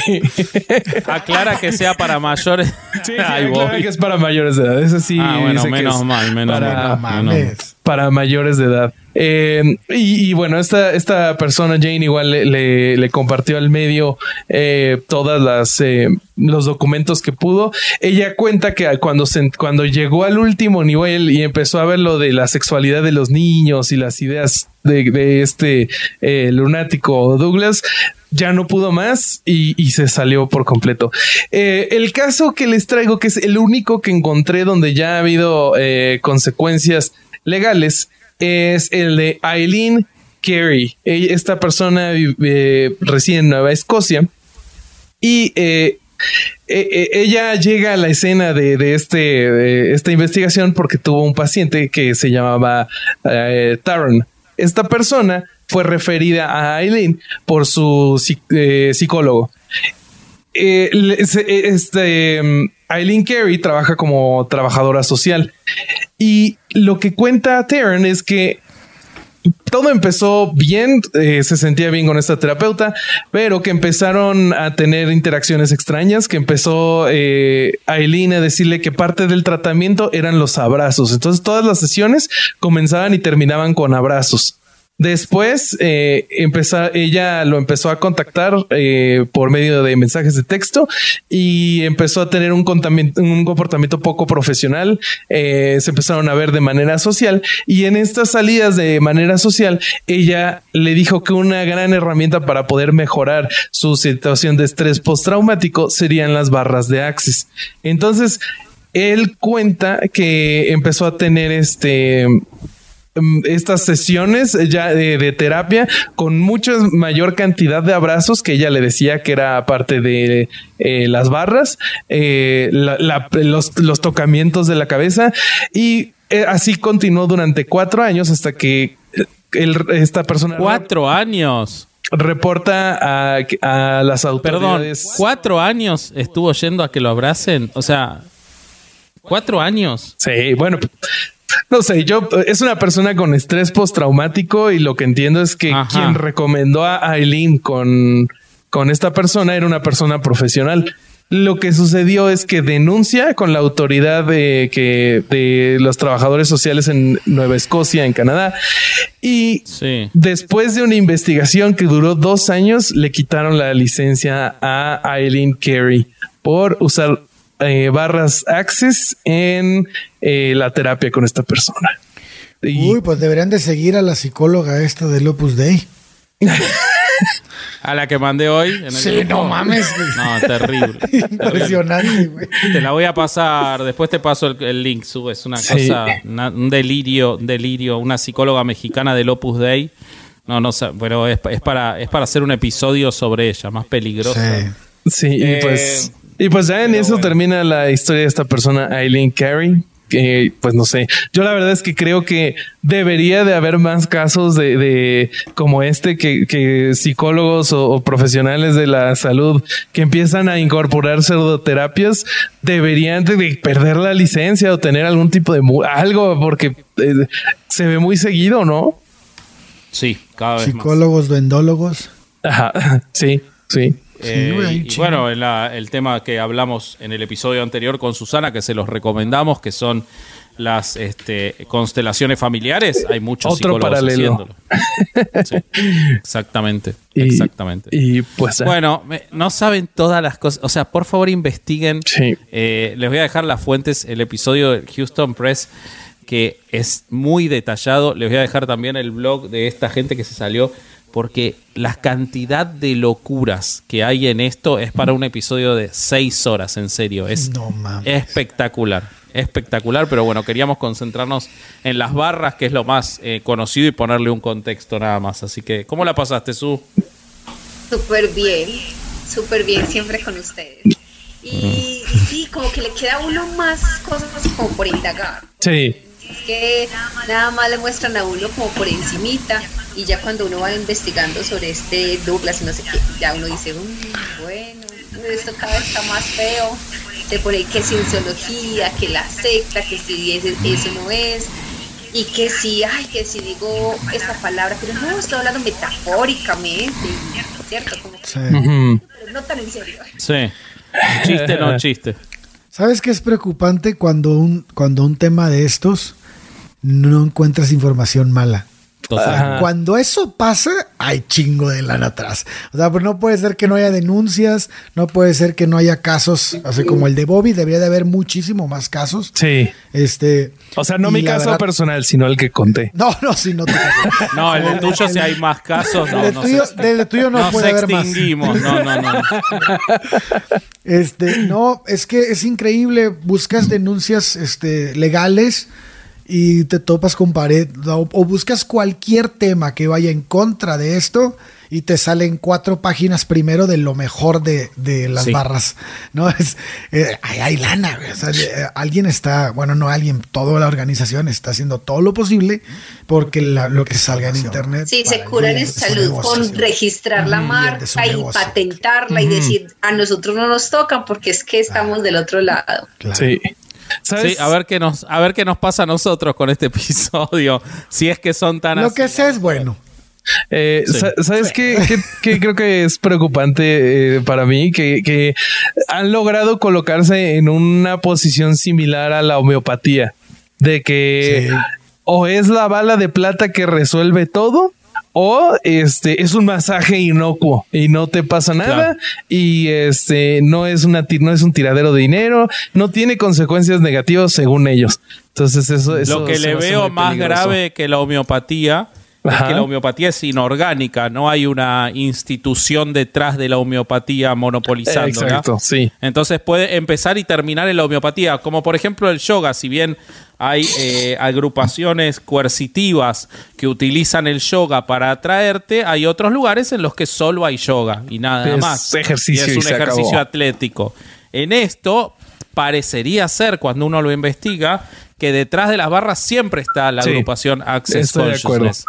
aclara que sea para mayores. Sí, sí, Ay, aclara Bobby. que es para mayores de edad. Eso sí. Ah, bueno, dice que menos es mal, menos para- mal. No menos. Para mayores de edad. Eh, y, bueno, esta, esta persona, Jane, igual le, compartió al medio eh, todas las eh, los documentos que pudo. Ella cuenta que cuando se, cuando llegó al último nivel y empezó a ver lo de la sexualidad de los niños y las ideas de, este eh, lunático Douglas, ya no pudo más y, se salió por completo. El caso que les traigo, que es el único que encontré donde ya ha habido consecuencias legales, es el de Eileen Carey. Esta persona eh, reside en Nueva Escocia y eh, eh, eh, ella llega a la escena de, este, esta investigación porque tuvo un paciente que se llamaba Taron. Esta persona fue referida a Aileen por su psi- psicólogo. Este mm, Eileen Carey trabaja como trabajadora social y lo que cuenta Taryn es que todo empezó bien, eh, se sentía bien con esta terapeuta, pero que empezaron a tener interacciones extrañas, que empezó eh, Aileen a decirle que parte del tratamiento eran los abrazos. Entonces todas las sesiones comenzaban y terminaban con abrazos. Después eh, empezó- ella lo empezó a contactar eh, por medio de mensajes de texto y empezó a tener un, comportamiento poco profesional. Eh, se empezaron a ver de manera social y en estas salidas de manera social, ella le dijo que una gran herramienta para poder mejorar su situación de estrés postraumático serían las barras de Access. Entonces, él cuenta que empezó a tener este estas sesiones ya de, de terapia con mucha mayor cantidad de abrazos que ella le decía que era parte de eh, las barras, eh, la- la- los, los tocamientos de la cabeza y eh, así continuó durante cuatro años hasta que eh, el- esta persona Cuatro años. reporta a, a las Perdón, autoridades. cuatro años estuvo yendo a que lo abracen. O sea, cuatro años. Sí, bueno, no sé, yo es una persona con estrés postraumático y lo que entiendo es que Ajá. quien recomendó a Aileen con, con esta persona era una persona profesional. Lo que sucedió es que denuncia con la autoridad de que de los trabajadores sociales en Nueva Escocia, en Canadá, y Sí. después de una investigación que duró dos años, le quitaron la licencia a Eileen Carey por usar eh, barras Access en eh, la terapia con esta persona. Y- Uy, pues deberían de seguir a la psicóloga esta del Opus Dei. A la que mandé hoy. En el Sí, grupo. no mames. No, terrible. Impresionante, güey. Te la voy a pasar, después te paso el, el link, sube, es una Sí. cosa, una- un delirio, un delirio, una psicóloga mexicana del Opus Dei. No, no sé, pero es, es para, es para hacer un episodio sobre ella, más peligrosa. Sí. Sí, y Eh, pues, y pues ya en pero eso bueno. termina la historia de esta persona, Eileen Carey. Que pues no sé, yo la verdad es que creo que debería de haber más casos de, de como este que, que psicólogos o, o profesionales de la salud que empiezan a incorporar pseudoterapias deberían de, de perder la licencia o tener algún tipo de algo porque eh, se ve muy seguido, ¿no? Sí, cada vez más. Psicólogos, duendólogos. Ajá, sí, sí. Eh, güey, y chingo. bueno, en la- el tema que hablamos en el episodio anterior con Susana, que se los recomendamos, que son las este, constelaciones familiares, hay muchos Otro psicólogos paralelo. haciéndolo. Sí, exactamente, Y, exactamente. Y pues Bueno, me- no saben todas las cosas. O sea, por favor investiguen. Sí. Eh, les voy a dejar las fuentes, el episodio de Houston Press, que es muy detallado. Les voy a dejar también el blog de esta gente que se salió, porque la cantidad de locuras que hay en esto es para un episodio de seis horas, en serio. Es No mames. espectacular. Espectacular, pero bueno, queríamos concentrarnos en las barras, que es lo más eh, conocido, y ponerle un contexto nada más. Así que, ¿cómo la pasaste, Su? Súper bien, súper bien siempre con ustedes. Y, y sí, como que le queda a uno más cosas como por indagar. sí. Es que nada más le muestran a uno como por encimita y ya cuando uno va investigando sobre este Douglas y no sé qué, ya uno dice, "Mm, bueno, esto cada vez está más feo. Se pone que cienciología, que la secta, que si ese- eso no es. Y que si, ay, que si digo esta palabra, pero no, estoy hablando metafóricamente, ¿cierto? Como que, Sí. Pero no tan en serio. Sí. Chiste, no chiste. ¿Sabes qué es preocupante cuando un, cuando un tema de estos no encuentras información mala? Total. Ajá. Cuando eso pasa, hay chingo de lana atrás. O sea, pues no puede ser que no haya denuncias, no puede ser que no haya casos, así como el de Bobby, debería de haber muchísimo más casos. Sí. Este, O sea, no mi caso verdad- personal, sino el que conté. No, no, sí, no te No, el de tuyo, si hay más casos, no, Del no tuyo, del tuyo no nos puede haber más. extinguimos. No, no, no. Este, no, es que es increíble. Buscas denuncias este, legales y te topas con pared. O, o buscas cualquier tema que vaya en contra de esto y te salen cuatro páginas primero de lo mejor de, de las Sí. barras. No es, eh, hay, hay lana. O sea, eh, alguien está, bueno, no alguien, toda la organización está haciendo todo lo posible porque la- lo que salga en internet. Sí, se curan en salud negocio, con sí. registrar la marca y negocio. patentarla y decir, a nosotros no nos tocan porque es que estamos del otro lado. Claro. Sí. ¿Sabes? Sí, a ver qué nos, a ver qué nos pasa a nosotros con este episodio. Si es que son tan Lo así. que sé es bueno. Eh, Sí. ¿Sabes qué, qué- qué creo que es preocupante eh, para mí? Que, que han logrado colocarse en una posición similar a la homeopatía. De que Sí. o es la bala de plata que resuelve todo. O este es un masaje inocuo y no te pasa nada Claro. y este no es una no es un tiradero de dinero, no tiene consecuencias negativas según ellos. Entonces eso, eso Lo que le veo más peligroso. grave que la homeopatía Ajá. que la homeopatía es inorgánica, no hay una institución detrás de la homeopatía monopolizándola. Exacto, sí. Entonces puede empezar y terminar en la homeopatía, como por ejemplo el yoga, si bien hay eh, agrupaciones coercitivas que utilizan el yoga para atraerte, hay otros lugares en los que solo hay yoga y nada Es más. ejercicio Y es un ejercicio acabó. atlético. En esto parecería ser, cuando uno lo investiga, que detrás de las barras siempre está la Sí, agrupación Access estoy de. Consciousness.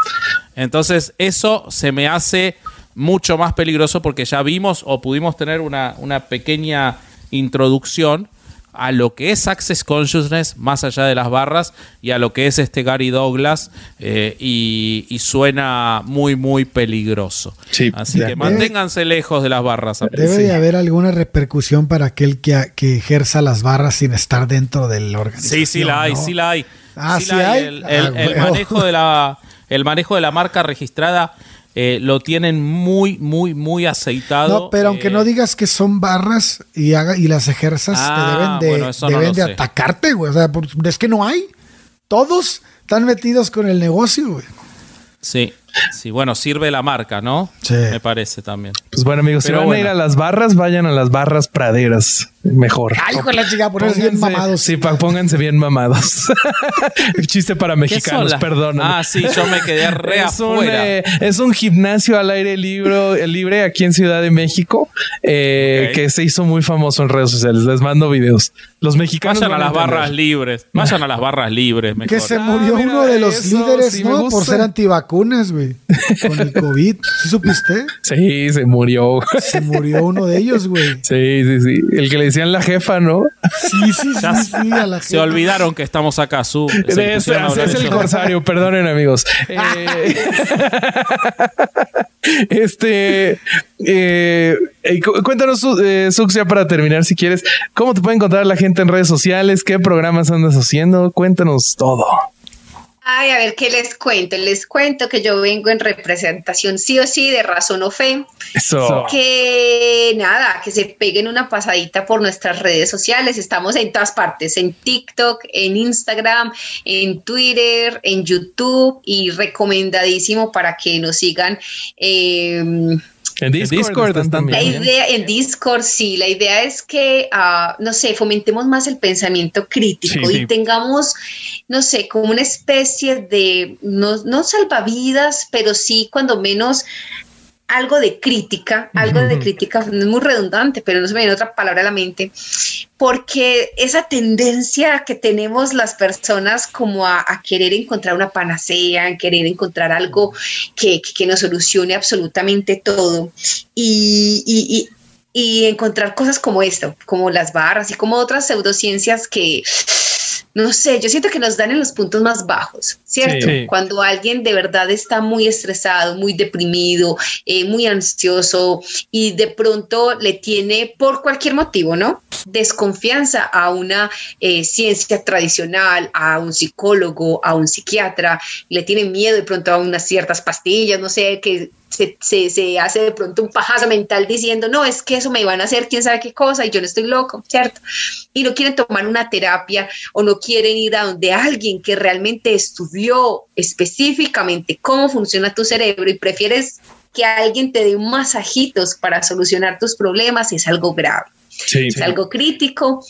Entonces, eso se me hace mucho más peligroso porque ya vimos o pudimos tener una, una pequeña introducción a lo que es Access Consciousness más allá de las barras y a lo que es este Gary Douglas eh, y, y suena muy muy peligroso. Sí, Así que manténganse lejos de las barras. Debe Sí. de haber alguna repercusión para aquel que, que ejerza las barras sin estar dentro del organización. Sí, sí la hay, ¿no? sí la hay. Ah, Sí ¿sí la hay? El, Ah, el- el huevo. manejo de la, el manejo de la marca registrada eh, lo tienen muy, muy, muy aceitado. No, pero aunque Eh, no digas que son barras y haga y las ejerzas, Ah, te deben de, bueno, eso no deben de atacarte, güey. O sea, es que no hay. Todos están metidos con el negocio, güey. Sí, sí, bueno, sirve la marca, ¿no? Sí. Me parece también. Pues bueno, amigos, Pero si van bueno. a ir a las barras, vayan a las barras praderas. Mejor. Ay, hijo de la chica, ponerse bien mamados. Sí, pa- pónganse bien mamados. Chiste para ¿Qué mexicanos, perdón. Ah, sí, yo me quedé re es un, afuera. eh, es un gimnasio al aire libre, libre aquí en Ciudad de México eh, que se hizo muy famoso en redes sociales. Les mando videos. Los mexicanos Vayan a van las barras libres. Vayan a las barras libres. Mejor. Que se Ah, murió uno de los eso líderes, sí ¿no? Por ser antivacunas, güey. Con el COVID. ¿Sí supiste? Sí, se murió. Se murió uno de ellos, güey. Sí, sí, sí. El que le decían la jefa, ¿no? Sí, sí, sí, sí, a la Se olvidaron que estamos acá, Su. Se Es, pusieron a hablar es de el corsario, perdonen amigos. Eh, este, eh, cu- cuéntanos, Su- eh, Sux, ya para terminar, si quieres, ¿cómo te puede encontrar la gente en redes sociales? ¿Qué programas andas haciendo? Cuéntanos todo. Ay, a ver, ¿qué les cuento? Les cuento que yo vengo en representación sí o sí de razón o fe. Eso. Que nada, que se peguen una pasadita por nuestras redes sociales. Estamos en todas partes, en TikTok, en Instagram, en Twitter, en YouTube y recomendadísimo para que nos sigan. eh, En Discord, están la también. idea en Discord, sí, la idea es que, ah, no sé, fomentemos más el pensamiento crítico Sí, y sí. tengamos, no sé, como una especie de, no, no salvavidas, pero sí cuando menos algo de crítica, algo de crítica, no es muy redundante, pero no se me viene otra palabra a la mente, porque esa tendencia que tenemos las personas como a, a querer encontrar una panacea, a querer encontrar algo que, que- que nos solucione absolutamente todo y, y- y- y encontrar cosas como esto, como las barras y como otras pseudociencias que, no sé, yo siento que nos dan en los puntos más bajos, ¿cierto? Sí. Cuando alguien de verdad está muy estresado, muy deprimido, eh, muy ansioso y de pronto le tiene por cualquier motivo, ¿no? Desconfianza a una eh, ciencia tradicional, a un psicólogo, a un psiquiatra, le tiene miedo de pronto a unas ciertas pastillas, no sé, que se, se, se hace de pronto un pajazo mental diciendo, no, es que eso me van a hacer quién sabe qué cosa y yo no estoy loco, ¿cierto? Y no quieren tomar una terapia o no quieren ir a donde alguien que realmente estudió específicamente cómo funciona tu cerebro y prefieres que alguien te dé masajitos para solucionar tus problemas, es algo grave Sí, es algo crítico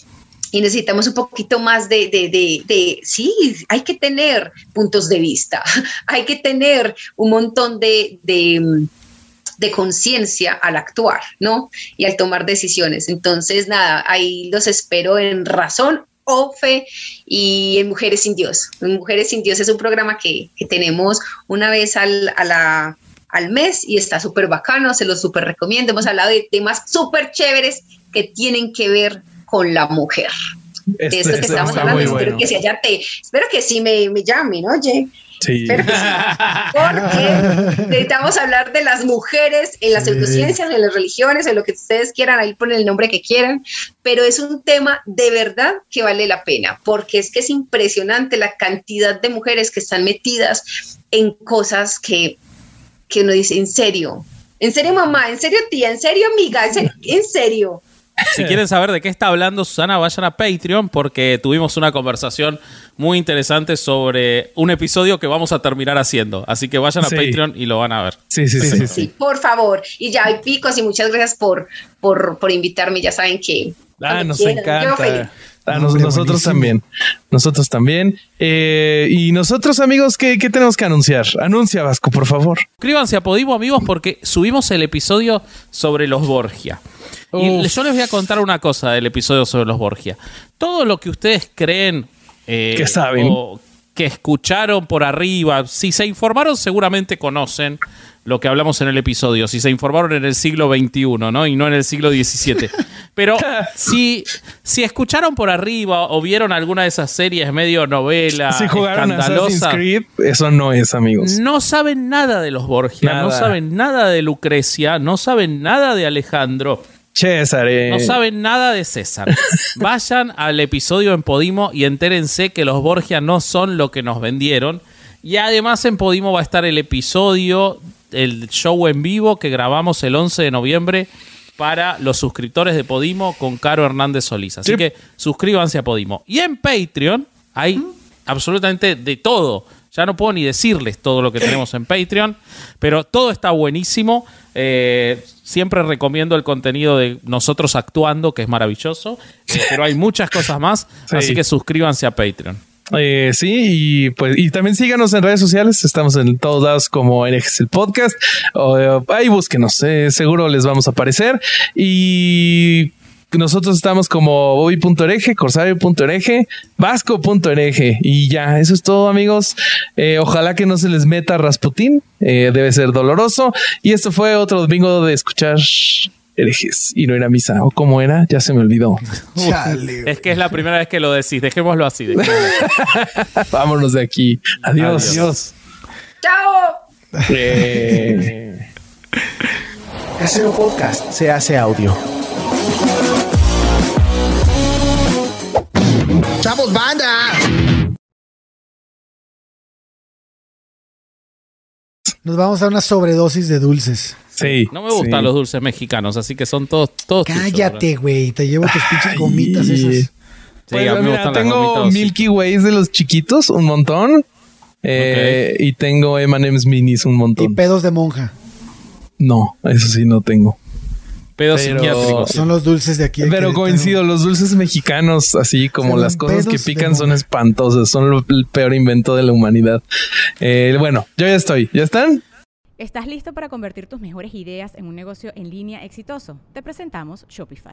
y necesitamos un poquito más de, de, de, sí, hay que tener puntos de vista, hay que tener un montón de, de, conciencia al actuar, ¿no? Y al tomar decisiones. Entonces, nada, ahí los espero en razón o fe y en Mujeres sin Dios. Mujeres sin Dios es un programa que, que tenemos una vez al, al mes y está súper bacano, se lo súper recomiendo. Hemos hablado de temas súper chéveres que tienen que ver con la mujer. De esto que este estamos hablando, espero bueno. que te, espero que sí me, me llamen, oye. Sí. Que porque necesitamos hablar de las mujeres en las Sí. pseudociencias, en las religiones, en lo que ustedes quieran, ahí ponen el nombre que quieran, pero es un tema de verdad que vale la pena, porque es que es impresionante la cantidad de mujeres que están metidas en cosas que, que uno dice, en serio, en serio mamá, en serio tía, en serio amiga, en serio, en serio. Si quieren saber de qué está hablando Susana, vayan a Patreon porque tuvimos una conversación muy interesante sobre un episodio que vamos a terminar haciendo. Así que vayan a Sí. Patreon y lo van a ver. Sí, sí, sí. sí, Sí, por favor. Y ya hay picos y muchas gracias por, por, por invitarme. Ya saben que. Ah, nos quieran, yo feliz. encanta. Ah, nos- nosotros también. Nosotros también. Eh, y nosotros, amigos, ¿qué, qué tenemos que anunciar? Anuncia, Vasco, por favor. Suscríbanse a Podimo, amigos, porque subimos el episodio sobre los Borgia. Y Uf. yo les voy a contar una cosa del episodio sobre los Borgia. Todo lo que ustedes creen eh, Que saben. o que escucharon por arriba, si se informaron, seguramente conocen lo que hablamos en el episodio. Si se informaron en el siglo XXI, ¿no? Y no en el siglo XVII. Pero si, si escucharon por arriba o vieron alguna de esas series medio novela, si jugaron Assassin's Creed, eso no es, amigos. no saben nada de los Borgia, no saben nada de Lucrecia, no saben nada de Alejandro, César, eh, no saben nada de César. Vayan al episodio en Podimo y entérense que los Borgia no son lo que nos vendieron. Y además en Podimo va a estar el episodio, el show en vivo que grabamos el 11 de noviembre para los suscriptores de Podimo con Caro Hernández Solís. Así Sí. que suscríbanse a Podimo. Y en Patreon hay absolutamente de todo. Ya no puedo ni decirles todo lo que tenemos en Patreon, pero todo está buenísimo. Eh, siempre recomiendo el contenido de nosotros actuando, que es maravilloso. Eh, pero hay muchas cosas más, Sí. así que suscríbanse a Patreon. Eh, sí, y pues y también síganos en redes sociales. Estamos en todos lados como Herejes el podcast. O, ahí búsquenos, seguro les vamos a aparecer. Y nosotros estamos como bobby.hereje, corsario.hereje, vasco.hereje. Y ya, eso es todo, amigos. Eh, ojalá que no se les meta Rasputín. eh, debe ser doloroso. Y esto fue otro domingo de escuchar herejes y no era misa. ¿O cómo era? Ya se me olvidó. Chale. Es que es la primera vez que lo decís. Dejémoslo así. dejémoslo así. Vámonos de aquí. Adiós. Adiós. ¡Chao! Eh, Casero Podcast se hace audio. ¡Chavos, banda! Nos vamos a una sobredosis de dulces. sí. No me gustan sí. los dulces mexicanos, así que son todos, todos Cállate, güey. Te llevo tus pinches gomitas esas. Sí, Pues, a mí me mira, gustan las tengo gomitas. Milky Ways de los chiquitos, un montón. Eh, Y tengo M&M's minis, un Y montón. pedos de monja. No, eso sí no tengo. Pedos Pero- psiquiátricos. Son los dulces de aquí. de Pero Querétaro. coincido, los dulces mexicanos, así como Son las cosas que pican, son espantosas. Son lo- el peor invento de la humanidad. Eh, bueno, yo ya estoy. ¿Ya están? ¿Estás listo para convertir tus mejores ideas en un negocio en línea exitoso? Te presentamos Shopify.